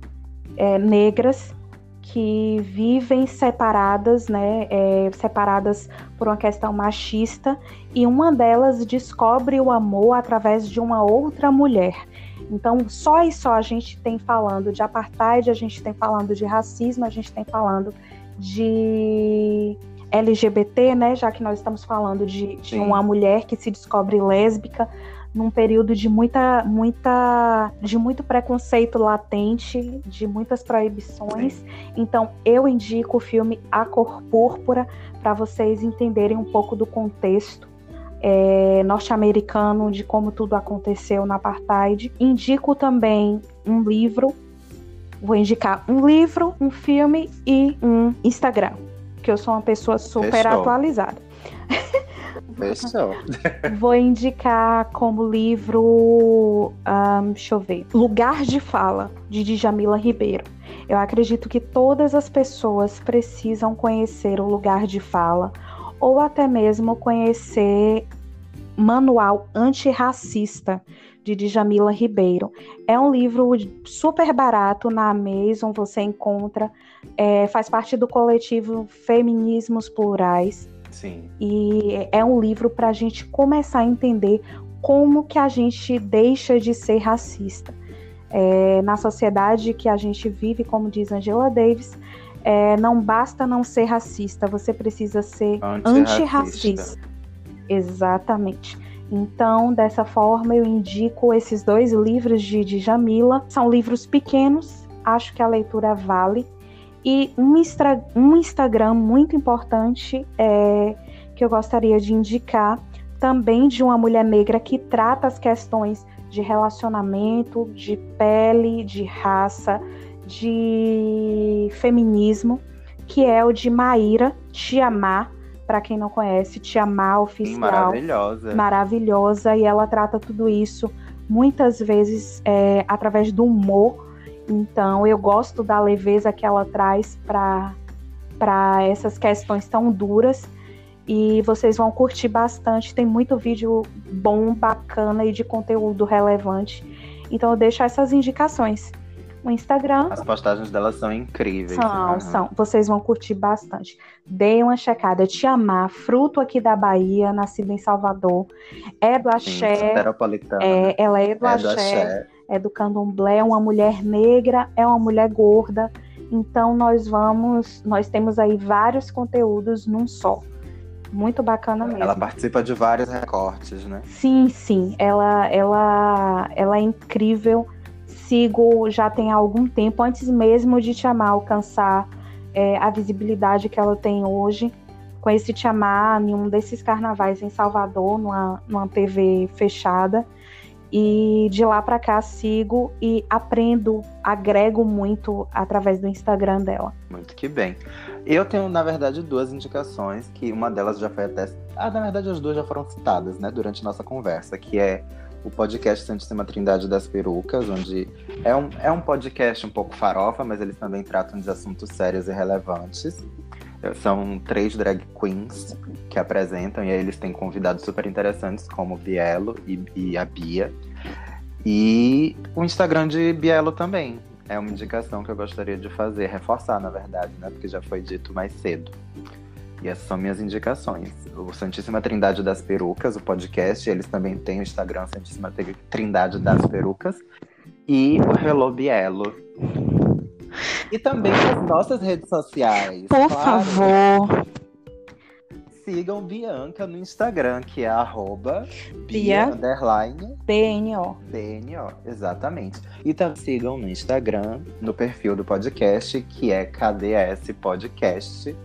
é, negras que vivem separadas, né, é, separadas por uma questão machista e uma delas descobre o amor através de uma outra mulher. Então, só e só a gente tem falando de apartheid, a gente tem falando de racismo, a gente tem falando de LGBT, né? Já que nós estamos falando de, de uma mulher que se descobre lésbica num período de muita, muita, de muito preconceito latente, de muitas proibições. Então, eu indico o filme A Cor Púrpura para vocês entenderem um pouco do contexto é, norte-americano de como tudo aconteceu na apartheid. Indico também um livro. Vou indicar um livro, um filme e um Instagram, que eu sou uma pessoa super Fechou. atualizada. Vou indicar como livro, ahn, deixa eu ver, Lugar de Fala, de Djamila Ribeiro. Eu acredito que todas as pessoas precisam conhecer o lugar de fala, ou até mesmo conhecer Manual Antirracista, de Djamila Ribeiro. É um livro super barato na Amazon, você encontra, é, faz parte do coletivo Feminismos Plurais. Sim. E é um livro para a gente começar a entender como que a gente deixa de ser racista. É, na sociedade que a gente vive, como diz Angela Davis, é, não basta não ser racista, você precisa ser Antirracista. antirracista. Exatamente. Então, dessa forma, eu indico esses dois livros de Djamila. São livros pequenos, acho que a leitura vale. E um, instra- um Instagram muito importante é, que eu gostaria de indicar, também de uma mulher negra que trata as questões de relacionamento, de pele, de raça, de feminismo, que é o de Maíra Tiamá. Para quem não conhece, Tiamá Sim, Oficial maravilhosa. maravilhosa e ela trata tudo isso muitas vezes é, através do humor. Então eu gosto da leveza que ela traz para essas questões tão duras e vocês vão curtir bastante. Tem muito vídeo bom, bacana e de conteúdo relevante. Então eu deixo essas indicações. O Instagram As postagens delas são incríveis. são, são. Vocês vão curtir bastante. Deem uma checada. Te amar, fruto aqui da Bahia, nascido em Salvador. É do Sim, axé. soteropolitana. É, ela é do É do axé, axé. É do candomblé, é uma mulher negra, é uma mulher gorda. Então nós vamos, nós temos aí vários conteúdos num só. Muito bacana mesmo. Ela participa de vários recortes, né? Sim, sim, ela, ela, ela é incrível. Sigo já tem algum tempo, antes mesmo de te amar alcançar é, a visibilidade que ela tem hoje. Conheci te amar em um desses carnavais em Salvador, numa, numa TV fechada. E de lá para cá sigo e aprendo, agrego muito através do Instagram dela. Muito que bem. Eu tenho, na verdade, duas indicações, que uma delas já foi até. Ah, na verdade, as duas já foram citadas, né, durante nossa conversa, que é o podcast Santíssima Trindade das Perucas, onde é um, é um podcast um pouco farofa, mas eles também tratam de assuntos sérios e relevantes. São três drag queens que apresentam, e aí eles têm convidados super interessantes, como Bielo e, e a Bia. E o Instagram de Bielo também. É uma indicação que eu gostaria de fazer, reforçar, na verdade, né? Porque já foi dito mais cedo. E essas são minhas indicações. O Santíssima Trindade das Perucas, o podcast, eles também têm o Instagram Santíssima Trindade das Perucas. E o Hello Bielo. E também as nossas redes sociais. Por claro. favor. Sigam Bianca no Instagram, que é arroba Bia, underline BNO. BNO, exatamente. E também sigam no Instagram, no perfil do podcast, que é KDS Podcast.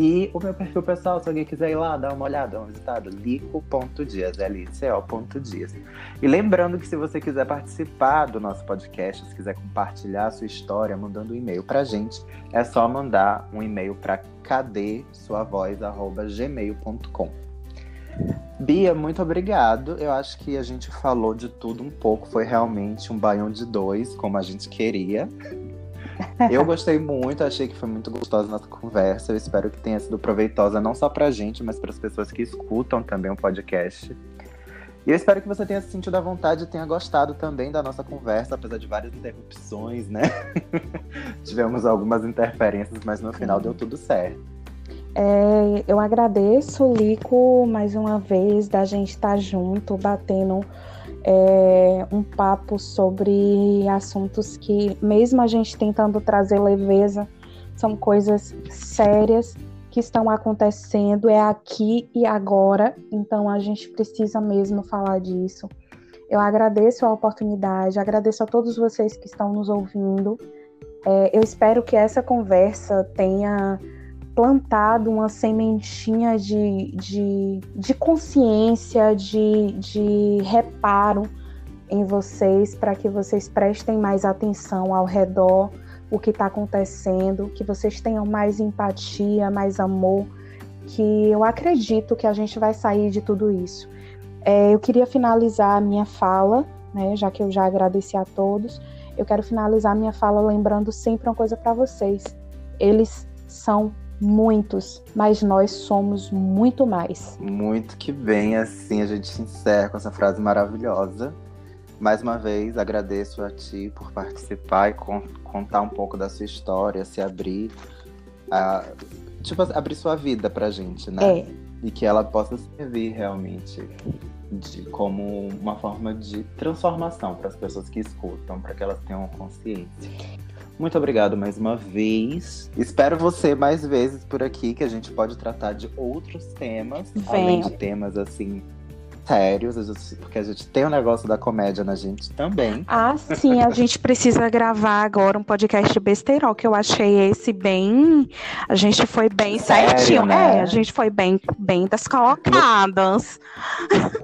E o meu perfil pessoal, se alguém quiser ir lá, dar uma olhada, uma visitada, lico.dias, L-I-C-O.dias. E lembrando que se você quiser participar do nosso podcast, se quiser compartilhar a sua história, mandando um e-mail pra gente, é só mandar um e-mail para cadêsuavoz.gmail.com. Bia, muito obrigado. Eu acho que a gente falou de tudo um pouco. Foi realmente um baião de dois, como a gente queria. Eu gostei muito, achei que foi muito gostosa a nossa conversa. Eu espero que tenha sido proveitosa não só pra gente, mas para as pessoas que escutam também o podcast. E eu espero que você tenha se sentido à vontade e tenha gostado também da nossa conversa, apesar de várias interrupções, né? Tivemos algumas interferências, mas no final deu tudo certo. É, eu agradeço, Lico, mais uma vez, da gente estar junto, batendo é, um papo sobre assuntos que, mesmo a gente tentando trazer leveza, são coisas sérias que estão acontecendo, é aqui e agora, então a gente precisa mesmo falar disso. Eu agradeço a oportunidade, agradeço a todos vocês que estão nos ouvindo. É, eu espero que essa conversa tenha plantado uma sementinha de, de, de consciência, de, de reparo em vocês, para que vocês prestem mais atenção ao redor, o que está acontecendo, que vocês tenham mais empatia, mais amor, que eu acredito que a gente vai sair de tudo isso. É, eu queria finalizar a minha fala, né, já que eu já agradeci a todos, eu quero finalizar minha fala lembrando sempre uma coisa para vocês. Eles são muitos, mas nós somos muito mais. Muito que bem, assim a gente encerra com essa frase maravilhosa. Mais uma vez, agradeço a ti por participar e con contar um pouco da sua história, se abrir, a, tipo, abrir sua vida pra gente, né? É. E que ela possa servir realmente de, como uma forma de transformação para as pessoas que escutam, para que elas tenham consciência. Muito obrigado mais uma vez. Espero você mais vezes por aqui, que a gente pode tratar de outros temas, Venho. além de temas assim sérios, porque a gente tem o um negócio da comédia na gente também. Ah, sim, a gente precisa gravar agora um podcast besteirol, que eu achei esse bem. A gente foi bem Sério, certinho. Né? É, a gente foi bem, bem das colocadas.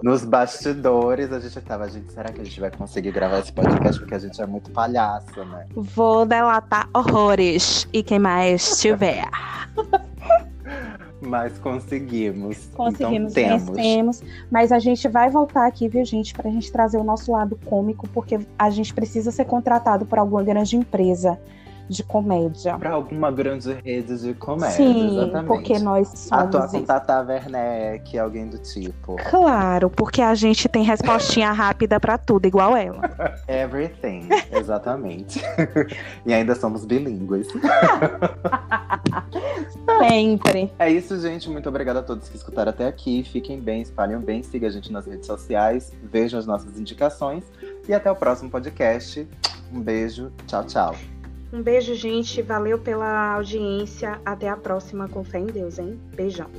Nos bastidores, a gente tava, gente, será que a gente vai conseguir gravar esse podcast? Porque a gente é muito palhaça, né? Vou delatar horrores. E quem mais tiver. Mas conseguimos. Conseguimos, então, vencemos. Mas a gente vai voltar aqui, viu, gente, pra gente trazer o nosso lado cômico, porque a gente precisa ser contratado por alguma grande empresa de comédia. Para alguma grande rede de comédia, Sim, exatamente. porque nós somos... Atuar com Tata Werneck, alguém do tipo. Claro, porque a gente tem respostinha rápida para tudo, igual ela. Everything, exatamente. e ainda somos bilíngues. Sempre. É isso, gente. Muito obrigada a todos que escutaram até aqui. Fiquem bem, espalhem bem, siga a gente nas redes sociais, vejam as nossas indicações e até o próximo podcast. Um beijo, tchau, tchau. Um beijo, gente. Valeu pela audiência. Até a próxima. Com fé em Deus, hein? Beijão.